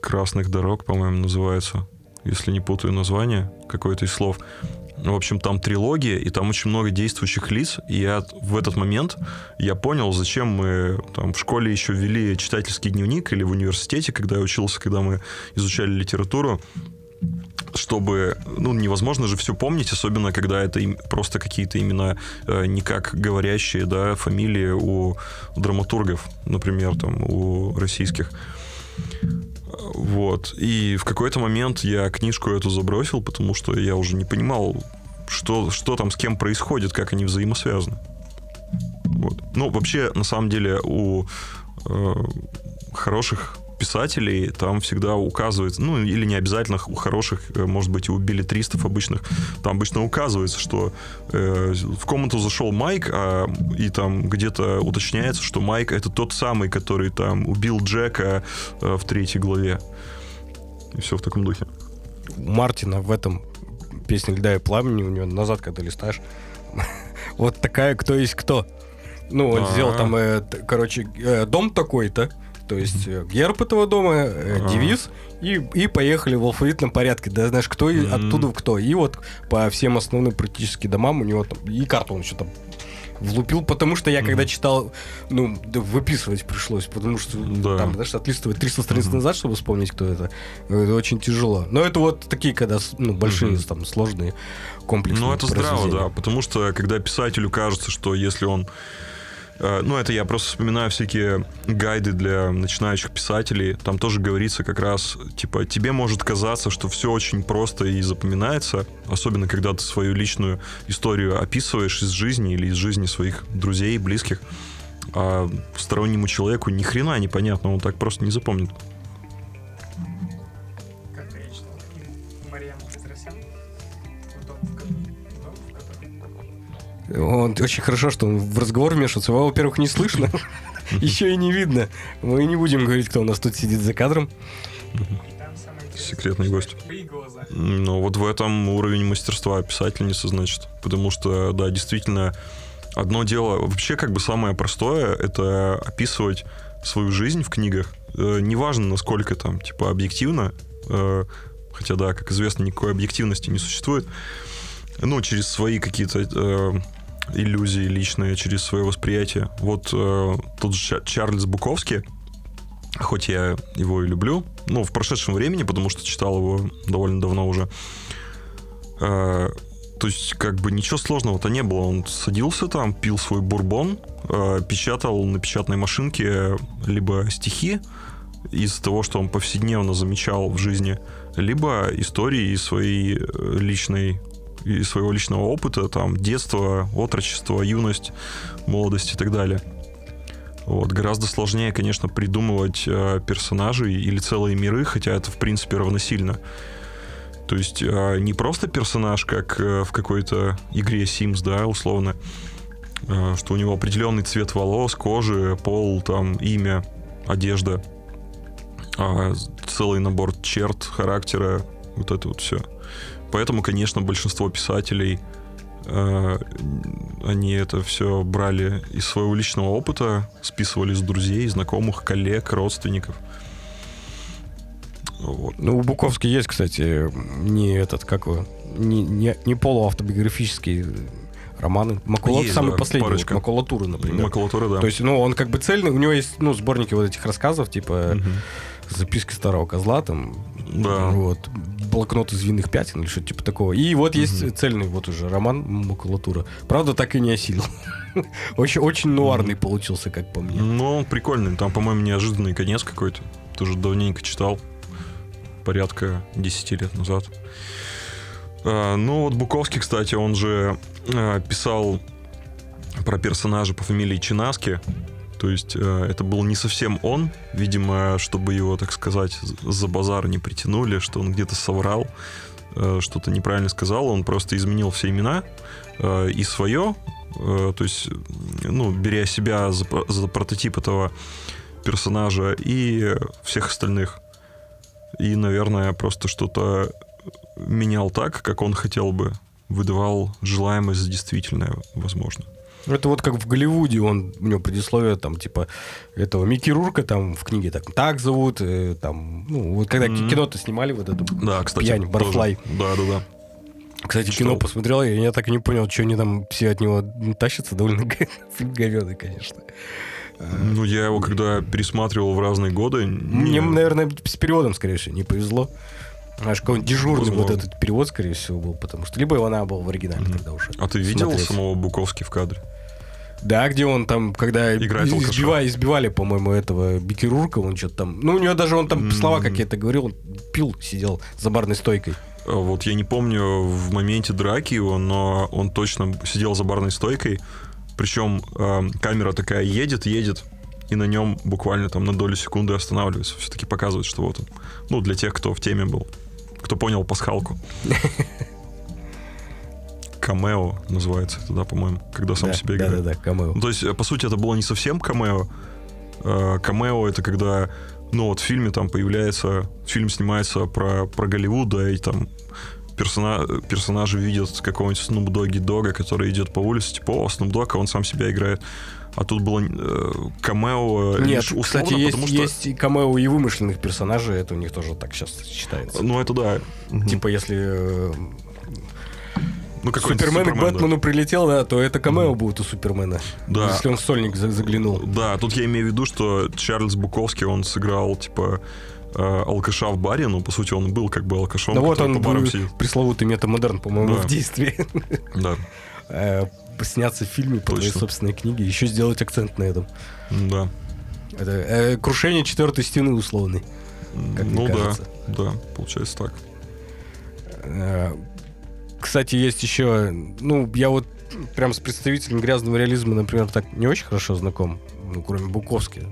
красных дорог, по-моему, называется, если не путаю название, какое-то из слов. В общем, там трилогия, и там очень много действующих лиц. И я в этот момент я понял, зачем мы там в школе еще ввели читательский дневник или в университете, когда я учился, когда мы изучали литературу, чтобы, ну, невозможно же все помнить, особенно когда это просто какие-то имена э, никак говорящие, да, фамилии у драматургов, например, там, у российских. Вот. И в какой-то момент я книжку эту забросил, потому что я уже не понимал, что, что там с кем происходит, как они взаимосвязаны. Вот. Ну, вообще, на самом деле, у э, хороших писателей там всегда указывается, ну или не обязательно у хороших, э, может быть, у билетристов обычных, там обычно указывается, что э, в комнату зашел Майк, а, и там где-то уточняется, что Майк это тот самый, который там убил Джека э, в третьей главе. И все в таком духе. У Мартина в этом песне «Льда и пламени» у него назад, когда листаешь, вот такая «Кто есть кто». Ну, он сделал там, э, короче, э, дом такой-то, то есть mm-hmm. герб этого дома, э, девиз, и, и поехали в алфавитном порядке. Да знаешь, кто mm-hmm. оттуда в кто. И вот по всем основным практически домам у него там, и карту он еще там влупил, потому что я когда читал, ну, выписывать пришлось, потому что да. там, знаешь, отлистывать 300 страниц mm-hmm. назад, чтобы вспомнить, кто это, это очень тяжело. Но это вот такие, когда, ну, большие, mm-hmm. там, сложные, комплексные Ну, это здраво, да, потому что, когда писателю кажется, что если он Э, ну, это я просто вспоминаю всякие гайды для начинающих писателей. Там тоже говорится как раз, типа, тебе может казаться, что все очень просто и запоминается, особенно когда ты свою личную историю описываешь из жизни или из жизни своих друзей, близких. А стороннему человеку ни хрена непонятно, он так просто не запомнит. Он очень хорошо, что он в разговор вмешивается. Его, во-первых, не слышно, еще и не видно. Мы не будем говорить, кто у нас тут сидит за кадром. Секретный гость. Ну, вот в этом уровень мастерства писательницы, значит. Потому что, да, действительно, одно дело, вообще как бы самое простое, это описывать свою жизнь в книгах. Э, неважно, насколько там, типа, объективно, э, хотя, да, как известно, никакой объективности не существует, ну, через свои какие-то э, иллюзии личные, через свое восприятие. Вот э, тот же Чарльз Буковский, хоть я его и люблю, ну, в прошедшем времени, потому что читал его довольно давно уже, э, то есть, как бы ничего сложного-то не было. Он садился там, пил свой бурбон, э, печатал на печатной машинке либо стихи из того, что он повседневно замечал в жизни, либо истории из своей э, личной из своего личного опыта, там, детство, отрочество, юность, молодость и так далее. Вот. Гораздо сложнее, конечно, придумывать э, персонажей или целые миры, хотя это, в принципе, равносильно. То есть э, не просто персонаж, как э, в какой-то игре Sims, да, условно, э, что у него определенный цвет волос, кожи, пол, там, имя, одежда, а целый набор черт, характера, вот это вот все. Поэтому, конечно, большинство писателей э, они это все брали из своего личного опыта, списывали с друзей, знакомых, коллег, родственников. Вот. Ну, у Буковски есть, кстати, не этот, как его, не, не, не полуавтобиографический романы. Макулат есть, самый да, последний. Вот, макулатура, например. Макулатура, да. То есть, ну, он как бы цельный. У него есть, ну, сборники вот этих рассказов, типа угу. Записки старого козла, там, да. Вот. Блокнот из винных пятен или что-то типа такого. И вот угу. есть цельный вот уже роман макулатура. Правда, так и не осилил. очень, очень нуарный получился, как по мне. Ну, прикольный. Там, по-моему, неожиданный конец какой-то. Тоже давненько читал. порядка 10 лет назад. А, ну вот Буковский, кстати, он же а, писал про персонажа по фамилии Чинаски. То есть а, это был не совсем он, видимо, чтобы его, так сказать, за базар не притянули, что он где-то соврал, а, что-то неправильно сказал, он просто изменил все имена а, и свое, то есть, ну, беря себя за, за прототип этого персонажа и всех остальных. И, наверное, просто что-то менял так, как он хотел бы, выдавал желаемое за действительное, возможно. Это вот как в Голливуде, он, у него предисловие, там, типа, этого Микки Рурка, там, в книге так, так зовут, э, там, ну, вот когда mm-hmm. кино-то снимали, вот эту да, кстати, пьянь, Барфлай. Да, да, да. Кстати, Что? кино посмотрел, и я так и не понял, что они там все от него тащатся, довольно фильм говёный, конечно. Ну, я его когда пересматривал в разные годы... Мне, не... наверное, с переводом, скорее всего, не повезло. Аж какой-нибудь дежурный Возможно. вот этот перевод, скорее всего, был, потому что либо она была в оригинале mm-hmm. тогда уже. А ты видел смотреть. самого Буковски в кадре? Да, где он там, когда Играет избивали, избивали, по-моему, этого Бикерурка, он что-то там... Ну, у него даже он там mm-hmm. слова какие-то говорил, он пил, сидел за барной стойкой. А вот я не помню в моменте драки его, но он точно сидел за барной стойкой, причем э, камера такая едет, едет, и на нем буквально там на долю секунды останавливается. Все-таки показывает, что вот он. Ну, для тех, кто в теме был. Кто понял пасхалку. Камео называется это, да, по-моему, когда сам да, себе играет. Да, да, да, камео. Ну, то есть, по сути, это было не совсем камео. Э, камео — это когда, ну, вот в фильме там появляется... Фильм снимается про, про Голливуд, да, и там персона, персонажи видят какого-нибудь Snoop Doggy Дога, который идет по улице, типа, о, Snoop Dogg, а он сам себя играет. А тут было э, камео Нет, лишь условно, кстати, есть, потому что... есть камео и вымышленных персонажей, это у них тоже так сейчас считается. Ну, это да. Типа, если... Э, ну, Супермен, Супермен к Бэтмену да. прилетел, да, то это камео mm. будет у Супермена. Да. Если он в сольник заглянул. Да, тут я имею в виду, что Чарльз Буковский, он сыграл, типа, э, алкаша в баре, ну, по сути, он был как бы алкашом. Да вот он по барам сидит. пресловутый метамодерн, по-моему, да. в действии. Да. Сняться в фильме по твоей собственной книге, еще сделать акцент на этом. Да. Это э, крушение четвертой стены условный. Как ну мне кажется. да, да, получается так. Э, кстати, есть еще, ну, я вот прям с представителем грязного реализма, например, так не очень хорошо знаком, ну, кроме Буковски.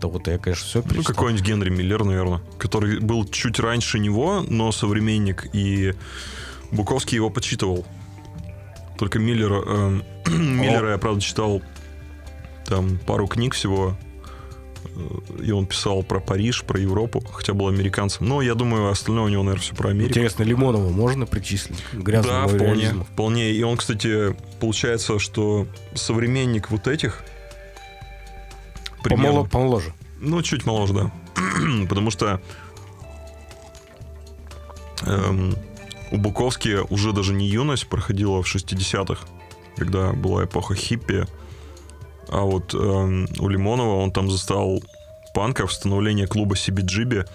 Того-то я, конечно, все перечитал. Ну, какой-нибудь Генри Миллер, наверное, который был чуть раньше него, но современник, и Буковский его почитывал. Только Миллера, э, Миллера я, правда, читал там пару книг всего, э, и он писал про Париж, про Европу, хотя был американцем. Но я думаю, остальное у него, наверное, все про Америку. Интересно, Лимонова можно причислить к грязному Да, вполне, реализму? вполне. И он, кстати, получается, что современник вот этих... Примерно, помоложе. Ну, чуть моложе, да. Потому что эм, у Буковски уже даже не юность проходила в 60-х, когда была эпоха хиппи, а вот э, у Лимонова он там застал панка, становление клуба CBGB,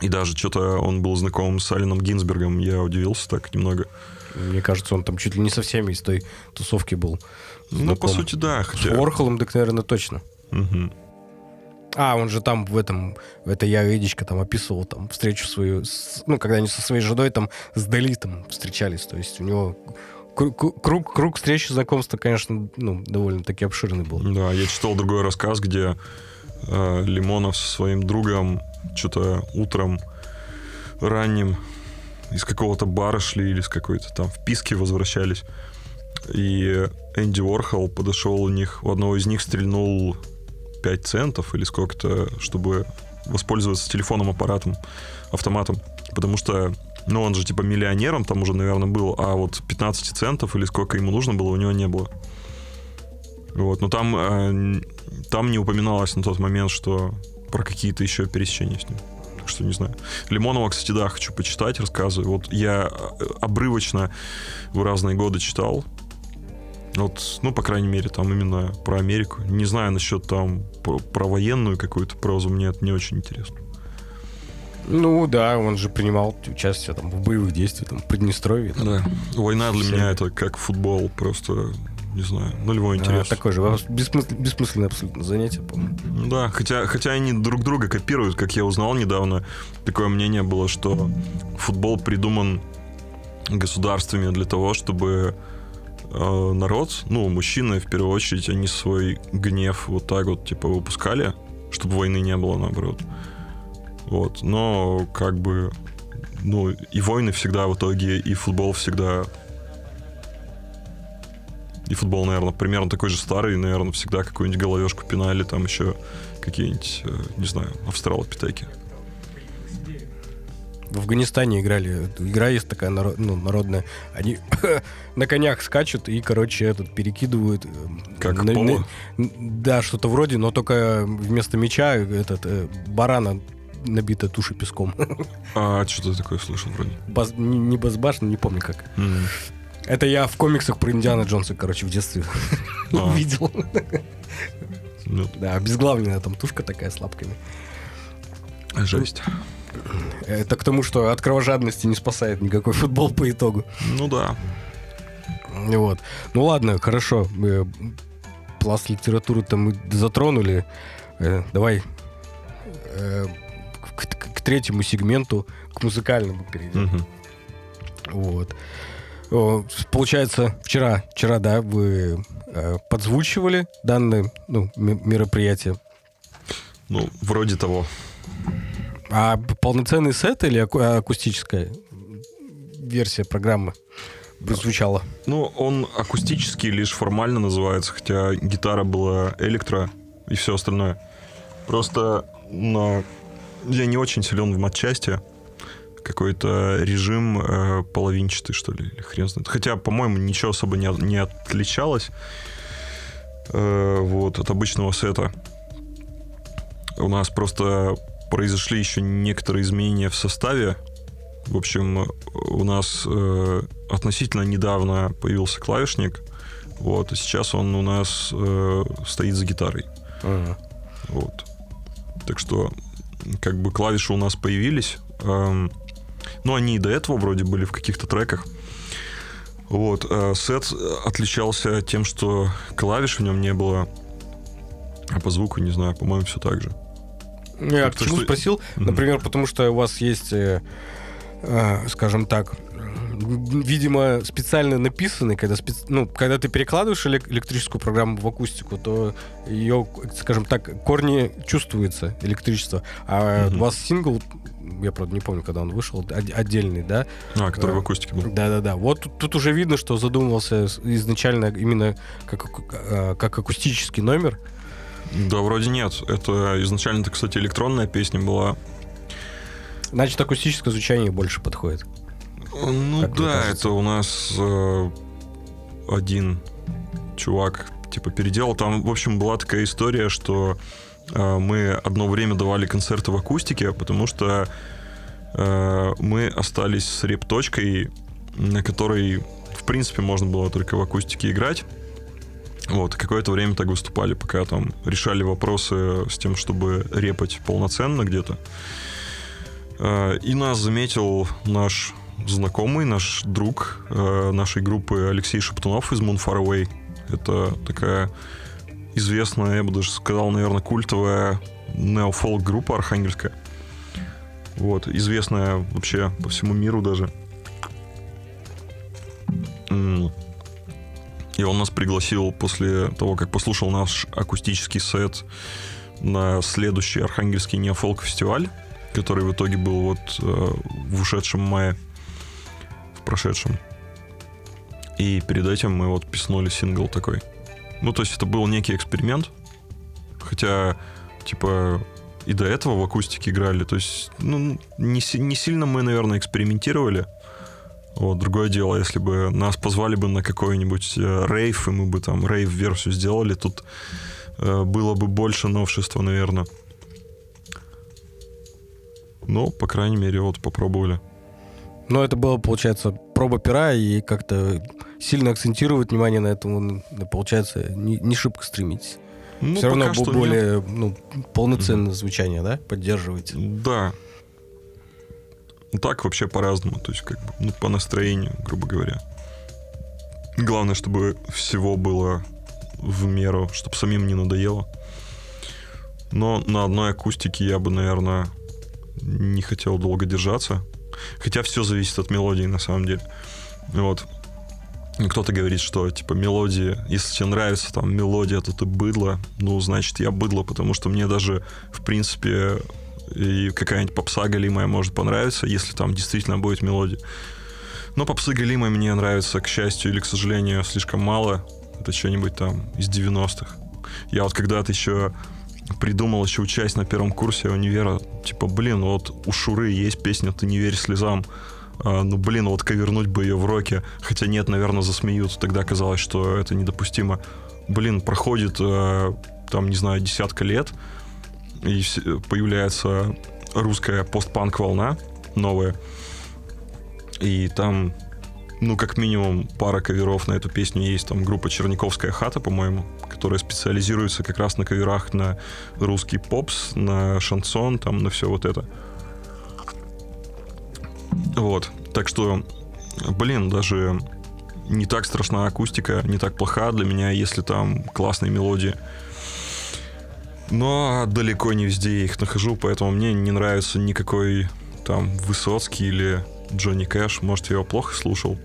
и даже что-то он был знаком с Алином Гинзбергом, я удивился так немного. Мне кажется, он там чуть ли не со всеми из той тусовки был. Знаком. Ну, по сути, да. Хотя... С Орхолом, так, наверное, точно. Угу. А, он же там в этом, это я Эдичка там описывал там встречу свою, с, ну, когда они со своей женой там с Дали там встречались, то есть у него круг, круг встреч и знакомства, конечно, ну, довольно-таки обширный был. Да, я читал другой рассказ, где э, Лимонов со своим другом что-то утром ранним из какого-то бара шли или с какой-то там вписки возвращались. И Энди Уорхол подошел у них, у одного из них стрельнул 5 центов или сколько-то, чтобы воспользоваться телефоном, аппаратом, автоматом. Потому что, ну, он же типа миллионером там уже, наверное, был, а вот 15 центов или сколько ему нужно было, у него не было. Вот, но там, э, там не упоминалось на тот момент, что про какие-то еще пересечения с ним. Так что не знаю. Лимонова, кстати, да, хочу почитать рассказы. Вот я э, обрывочно в разные годы читал. Вот, ну, по крайней мере, там именно про Америку. Не знаю насчет там про, про военную какую-то прозу, мне это не очень интересно. Ну да, он же принимал участие там в боевых действиях, там, в Приднестровье. Там. Да, война для Все. меня это как футбол, просто не знаю, нулевой интерес. А, такой же, бессмысл, бессмысленное абсолютно занятие, по-моему. Да, хотя, хотя они друг друга копируют, как я узнал недавно. Такое мнение было, что футбол придуман государствами для того, чтобы э, народ, ну, мужчины в первую очередь, они свой гнев вот так вот, типа, выпускали, чтобы войны не было, наоборот. Вот, но как бы, ну, и войны всегда в итоге, и футбол всегда и футбол, наверное, примерно такой же старый, наверное, всегда какую-нибудь головешку пинали, там еще какие-нибудь, э, не знаю, австралопитеки. В Афганистане играли. Игра есть такая народ, ну, народная. Они на конях скачут и, короче, этот перекидывают. Э, как на? На, да, что-то вроде, но только вместо меча этот э, барана набита туша песком. А что ты такое слышал вроде? Баз, не, не Базбаш, не помню как. Mm. Это я в комиксах про Индиана Джонса, короче, в детстве а. видел. Ну. Да, обезглавленная там тушка такая с лапками. Жесть. Это к тому, что от кровожадности не спасает никакой футбол по итогу. Ну да. Вот. Ну ладно, хорошо. Пласт литературы-то мы затронули. Э, давай э, к, к, к третьему сегменту, к музыкальному перейдем. Угу. Вот. Получается, вчера, вчера, да, вы э, подзвучивали данное ну, мероприятие. Ну, вроде того. А полноценный сет или аку- акустическая версия программы звучала? Ну, он акустический лишь формально называется, хотя гитара была электро и все остальное. Просто на... я не очень силен в матчасти какой-то режим э, половинчатый, что ли, или хрен знает. Хотя, по-моему, ничего особо не, не отличалось э, вот, от обычного сета. У нас просто произошли еще некоторые изменения в составе. В общем, у нас э, относительно недавно появился клавишник, вот, и сейчас он у нас э, стоит за гитарой. Ага. Вот. Так что, как бы клавиши у нас появились. Эм, ну, они и до этого вроде были в каких-то треках. Вот. А сет отличался тем, что клавиш в нем не было. А по звуку, не знаю, по-моему, все так же. Я как почему что... спросил? Mm-hmm. Например, потому что у вас есть, э, э, скажем так, видимо, специально написанный, когда, специ... ну, когда ты перекладываешь электрическую программу в акустику, то ее, скажем так, корни чувствуется электричество. А mm-hmm. у вас сингл я, правда, не помню, когда он вышел, отдельный, да? А, который в э, акустике был. Да-да-да. Вот тут, тут уже видно, что задумывался изначально именно как, э, как акустический номер. Да, вроде нет. Это изначально-то, кстати, электронная песня была. Значит, акустическое звучание больше подходит. Ну как да, это у нас э, один чувак типа переделал. Там, в общем, была такая история, что Э, мы одно время давали концерты в акустике, потому что э, мы остались с реп-точкой, на которой, в принципе, можно было только в акустике играть. Вот, какое-то время так выступали, пока там решали вопросы с тем, чтобы репать полноценно где-то. Э, и нас заметил наш знакомый, наш друг нашей группы Алексей Шептунов из Moon Far Away. Это такая известная, я бы даже сказал, наверное, культовая неофолк группа архангельская. Вот, известная вообще по всему миру даже. И он нас пригласил после того, как послушал наш акустический сет на следующий Архангельский неофолк фестиваль, который в итоге был вот э, в ушедшем мае, в прошедшем. И перед этим мы вот писнули сингл такой. Ну, то есть это был некий эксперимент. Хотя, типа, и до этого в акустике играли. То есть, ну, не, не сильно мы, наверное, экспериментировали. Вот, другое дело, если бы нас позвали бы на какой-нибудь э, рейв, и мы бы там рейв-версию сделали, тут э, было бы больше новшества, наверное. Но, по крайней мере, вот попробовали. Но это было, получается, проба пера, и как-то сильно акцентировать внимание на этом, получается, не, не шибко стремитесь. Ну, Все равно более нет. ну, полноценное звучание, да, поддерживаете? Да. Ну, так вообще по-разному, то есть как бы ну, по настроению, грубо говоря. Главное, чтобы всего было в меру, чтобы самим не надоело. Но на одной акустике я бы, наверное, не хотел долго держаться. Хотя все зависит от мелодии, на самом деле. Вот. Кто-то говорит, что, типа, мелодии, если тебе нравится там мелодия, то ты быдло. Ну, значит, я быдло, потому что мне даже, в принципе, и какая-нибудь попса галимая может понравиться, если там действительно будет мелодия. Но попсы галимой мне нравится, к счастью или к сожалению, слишком мало. Это что-нибудь там из 90-х. Я вот когда-то еще придумал, еще учась на первом курсе универа, типа, блин, вот у Шуры есть песня «Ты не верь слезам», а, ну, блин, вот ковернуть бы ее в роке. Хотя нет, наверное, засмеют. Тогда казалось, что это недопустимо. Блин, проходит, э, там, не знаю, десятка лет, и появляется русская постпанк волна новая. И там, ну, как минимум, пара каверов на эту песню есть. Там группа Черниковская хата, по-моему, которая специализируется как раз на каверах на русский попс, на шансон, там, на все вот это. Вот. Так что, блин, даже не так страшна акустика, не так плоха для меня, если там классные мелодии. Но далеко не везде я их нахожу, поэтому мне не нравится никакой там Высоцкий или Джонни Кэш. Может, я его плохо слушал.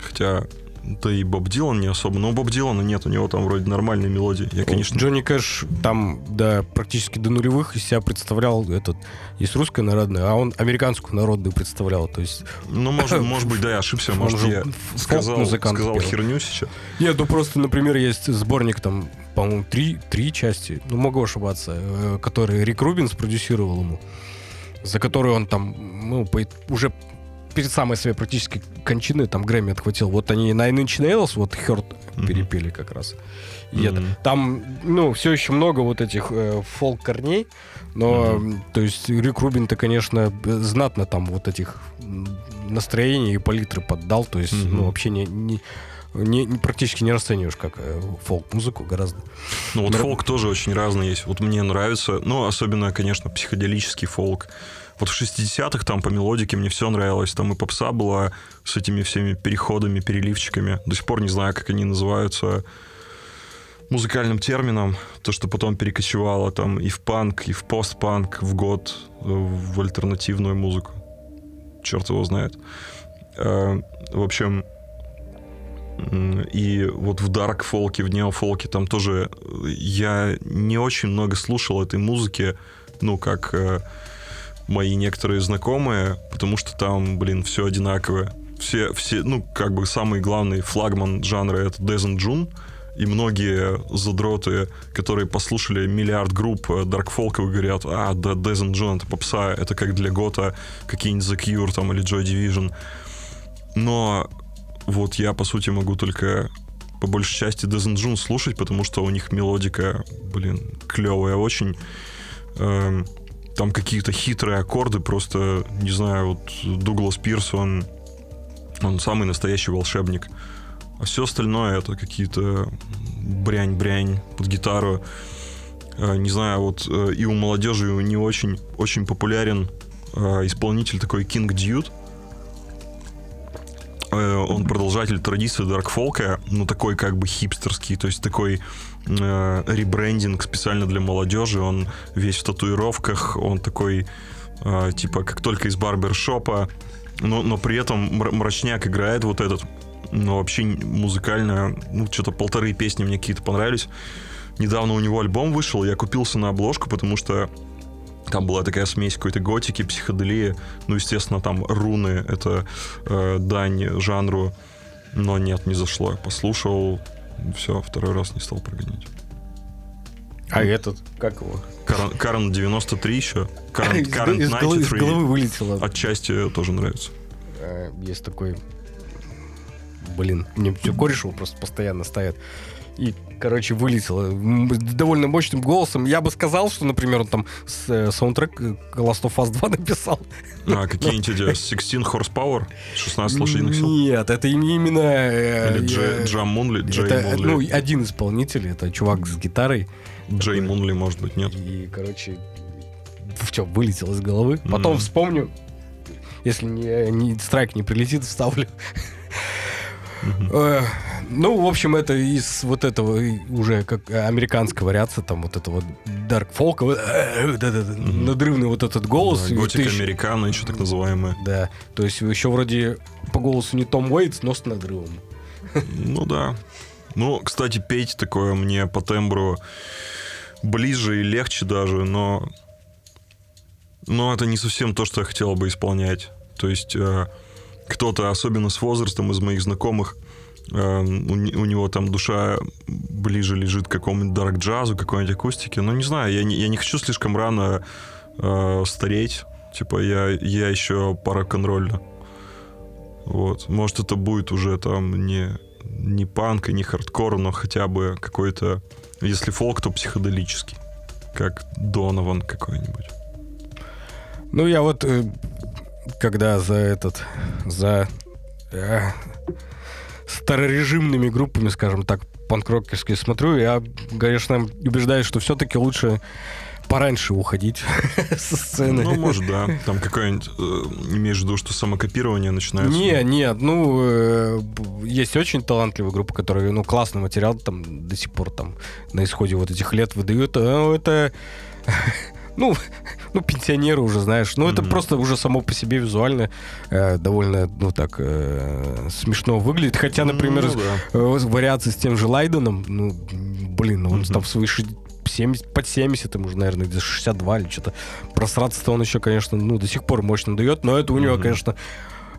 Хотя да и Боб Дилан не особо. Но у Боб Дилана нет, у него там вроде нормальные мелодии. Я, конечно... Джонни Кэш там да, практически до нулевых из себя представлял этот... Есть русская народная, а он американскую народную представлял. То есть... Ну, может, может быть, да, я ошибся. Может, я сказал, сказал херню сейчас. Нет, ну просто, например, есть сборник там, по-моему, три, три части, ну, могу ошибаться, э, который Рик Рубин спродюсировал ему за который он там, ну, по, уже перед самой своей практически кончиной там Грэмми отхватил. Вот они Nine Inch Nails, вот Хёрд mm-hmm. перепели как раз. Mm-hmm. это. Там, ну, все еще много вот этих э, фолк-корней, но, mm-hmm. то есть, Рик Рубин-то, конечно, знатно там вот этих настроений и палитры поддал, то есть, mm-hmm. ну, вообще не, не, не, практически не расцениваешь как э, фолк-музыку гораздо. Ну, вот Нар... фолк тоже очень разный есть. Вот мне нравится, ну, особенно, конечно, психоделический фолк. Вот в 60-х там по мелодике мне все нравилось. Там и попса была с этими всеми переходами, переливчиками. До сих пор не знаю, как они называются музыкальным термином. То, что потом перекочевало там и в панк, и в постпанк, в год, э, в альтернативную музыку. Черт его знает. Э, в общем, и вот в дарк фолке, в неофолке там тоже э, я не очень много слушал этой музыки, ну, как мои некоторые знакомые, потому что там, блин, все одинаковое. Все, все, ну, как бы самый главный флагман жанра это Дезен Джун, и многие задроты, которые послушали миллиард групп даркфолков, говорят, а, да, Дезен Джун это попса, это как для Гота какие-нибудь The Cure там или Joy Division. Но вот я, по сути, могу только по большей части Дезен Джун слушать, потому что у них мелодика, блин, клевая очень. Эм, там какие-то хитрые аккорды, просто, не знаю, вот Дуглас Пирс, он, он самый настоящий волшебник. А все остальное это какие-то брянь-брянь под гитару. А, не знаю, вот э, и у молодежи не очень, очень популярен а, исполнитель такой King Dude. Э, он продолжатель традиции даркфолка, но такой как бы хипстерский, то есть такой э, ребрендинг специально для молодежи. Он весь в татуировках, он такой э, типа как только из барбершопа, но, но при этом мрачняк играет вот этот. Но вообще музыкально, ну, что-то полторы песни мне какие-то понравились. Недавно у него альбом вышел, я купился на обложку, потому что там была такая смесь какой-то готики, психоделии. Ну, естественно, там руны — это э, дань жанру. Но нет, не зашло. Я послушал, все, второй раз не стал прогонять. А этот, как его? Карен 93 еще. Карен 93. Из головы вылетело. Отчасти тоже нравится. Э, есть такой... Блин, мне все кореш его просто постоянно ставят и, короче, вылетело довольно мощным голосом. Я бы сказал, что, например, он там с, э, саундтрек Last of Us 2 написал. А, какие-нибудь тебя 16 horsepower? 16 лошадиных сил? Нет, это именно... Э, Или Джей, Джам Мунли? Джей это, Мунли. Ну, один исполнитель, это чувак с гитарой. Джей такой, Мунли, может быть, нет? И, короче, в чем вылетел из головы. Потом mm. вспомню, если не, не страйк не прилетит, вставлю. Э, Ну, в общем, это из вот этого уже как американская вариация, там вот этого Dark Folk, вот, э, надрывный вот этот голос. и Готика еще- американо, еще так называемая. Да, то есть еще вроде по голосу не Том Уэйтс, но с надрывом. Ну да. Ну, кстати, петь такое мне по тембру ближе и легче даже, но... Но это не совсем то, что я хотел бы исполнять. То есть э, кто-то, особенно с возрастом из моих знакомых, у, не- у него там душа ближе лежит к какому-нибудь дарк джазу, какой-нибудь акустике. Ну, не знаю, я не, я не хочу слишком рано э, стареть. Типа, я, я еще по рок-н-роллю. Вот. Может, это будет уже там не, не панк и не хардкор, но хотя бы какой-то... Если фолк, то психоделический. Как Донован какой-нибудь. Ну, я вот, э, когда за этот, за э, старорежимными группами, скажем так, панк-рокерские смотрю, я, конечно, убеждаюсь, что все-таки лучше пораньше уходить со сцены. Ну, может, да. Там какое-нибудь... э, имеешь в виду, что самокопирование начинается? Не, нет, ну, э, есть очень талантливые группы, которые, ну, классный материал там до сих пор там на исходе вот этих лет выдают. А, Это, ну, ну, пенсионеры уже, знаешь. Ну, это Мгм. просто уже само по себе визуально э, довольно, ну, так, э, смешно выглядит. Хотя, например, Ну, да. э, вариации с тем же Лайденом, ну, блин, ну, он Мгм. там ши- 70, под 70 ему уже, наверное, где 62 или что-то. Просраться-то он еще, конечно, ну, до сих пор мощно дает, но это у него, Мгм. конечно,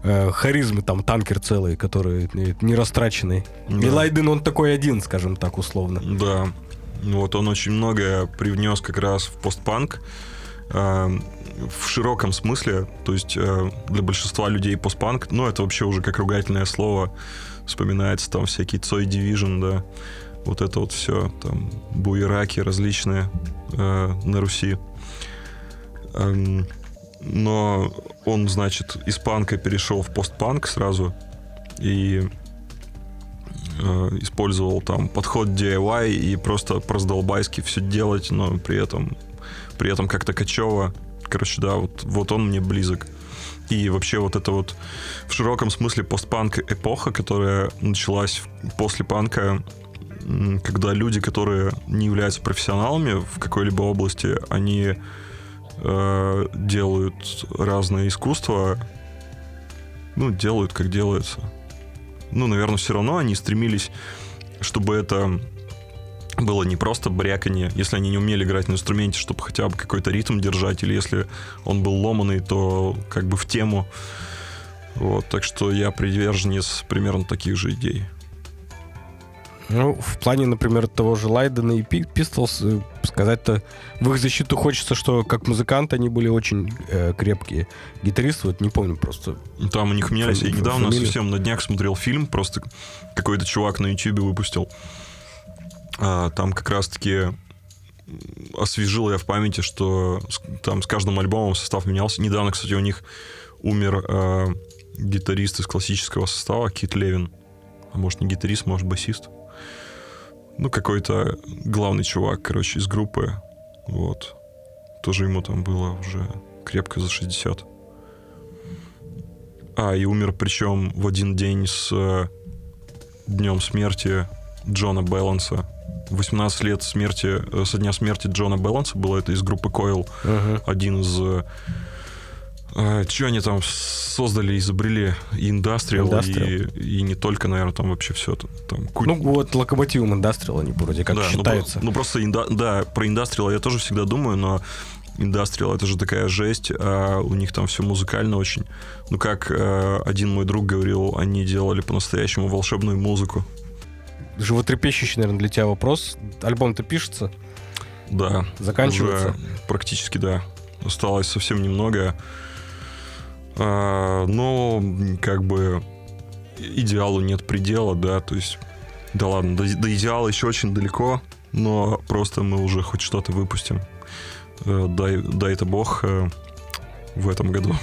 э, харизмы, там, танкер целый, который не, не растраченный. И Да. Лайден, он такой один, скажем так, условно. Да. Вот он очень многое привнес как раз в постпанк. э, в широком смысле, то есть э, для большинства людей постпанк, ну это вообще уже как ругательное слово вспоминается, там всякие Цой Division, да, вот это вот все, там буераки различные э, на Руси. Эм, но он, значит, из панка перешел в постпанк сразу и использовал там подход DIY и просто раздолбайски все делать, но при этом, при этом как-то качево. Короче, да, вот, вот он мне близок. И вообще вот это вот в широком смысле постпанк эпоха, которая началась после панка, когда люди, которые не являются профессионалами в какой-либо области, они э, делают разное искусство, ну, делают как делается. Ну, наверное, все равно они стремились, чтобы это было не просто бряканье, если они не умели играть на инструменте, чтобы хотя бы какой-то ритм держать, или если он был ломаный, то как бы в тему. Вот, так что я приверженец примерно таких же идей. Ну, в плане, например, того же Лайдена и Пи- Pistols, э, сказать-то в их защиту хочется, что как музыканты они были очень э, крепкие. Гитаристы, вот не помню просто. Там у них менялись. Я Фами- недавно фамилия? совсем на днях смотрел фильм, просто какой-то чувак на Ютубе выпустил. А, там как раз-таки освежил я в памяти, что там с каждым альбомом состав менялся. Недавно, кстати, у них умер э, гитарист из классического состава, Кит Левин. А может, не гитарист, может, басист. Ну, какой-то главный чувак, короче, из группы. Вот. Тоже ему там было уже крепко за 60. А, и умер причем в один день с э, днем смерти Джона Бэланса. 18 лет смерти, э, со дня смерти Джона Бэланса было это из группы Coil. Один из... Э, что они там создали, изобрели? И Industrial, Industrial. И, и не только, наверное, там вообще все. Там, куча- Ну, вот локомотивом Industrial они вроде как да, ну, считаются. про- Ну, просто, инда- да, про Industrial я тоже всегда думаю, но Industrial это же такая жесть, а у них там все музыкально очень. Ну, как э, один мой друг говорил, они делали по-настоящему волшебную музыку. Животрепещущий, наверное, для тебя вопрос. Альбом-то пишется, Да. заканчивается. Уже практически, да. Осталось совсем немного. А, но, как бы, идеалу нет предела, да, то есть, да ладно, до, до идеала еще очень далеко, но просто мы уже хоть что-то выпустим. Э, дай, дай это бог э, в этом году.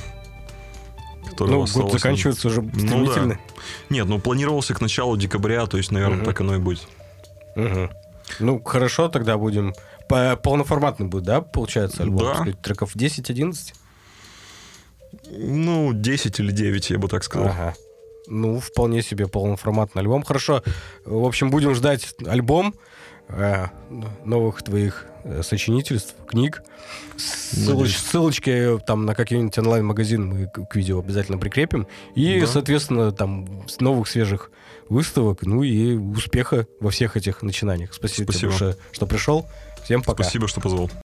Ну, год заканчивается уже Ну да. стремительно. Нет, ну планировался к началу декабря, то есть, наверное, Мгм. так оно и будет. Мгм. Ну, хорошо, тогда будем... По- Полноформатный будет, да, получается, альбом? Да. Треков 10-11? Ну, 10 или 9, я бы так сказал. Ага. Ну, вполне себе полноформатный альбом. Хорошо. В общем, будем ждать альбом э, новых твоих э, сочинительств, книг. Ссылоч, Надеюсь. ссылочки там на какой-нибудь онлайн-магазин мы к, к видео обязательно прикрепим. И, Да. соответственно, там новых свежих выставок, ну и успеха во всех этих начинаниях. Спасибо, Спасибо. тебе большое, что пришел. Всем пока. Спасибо, что позвал.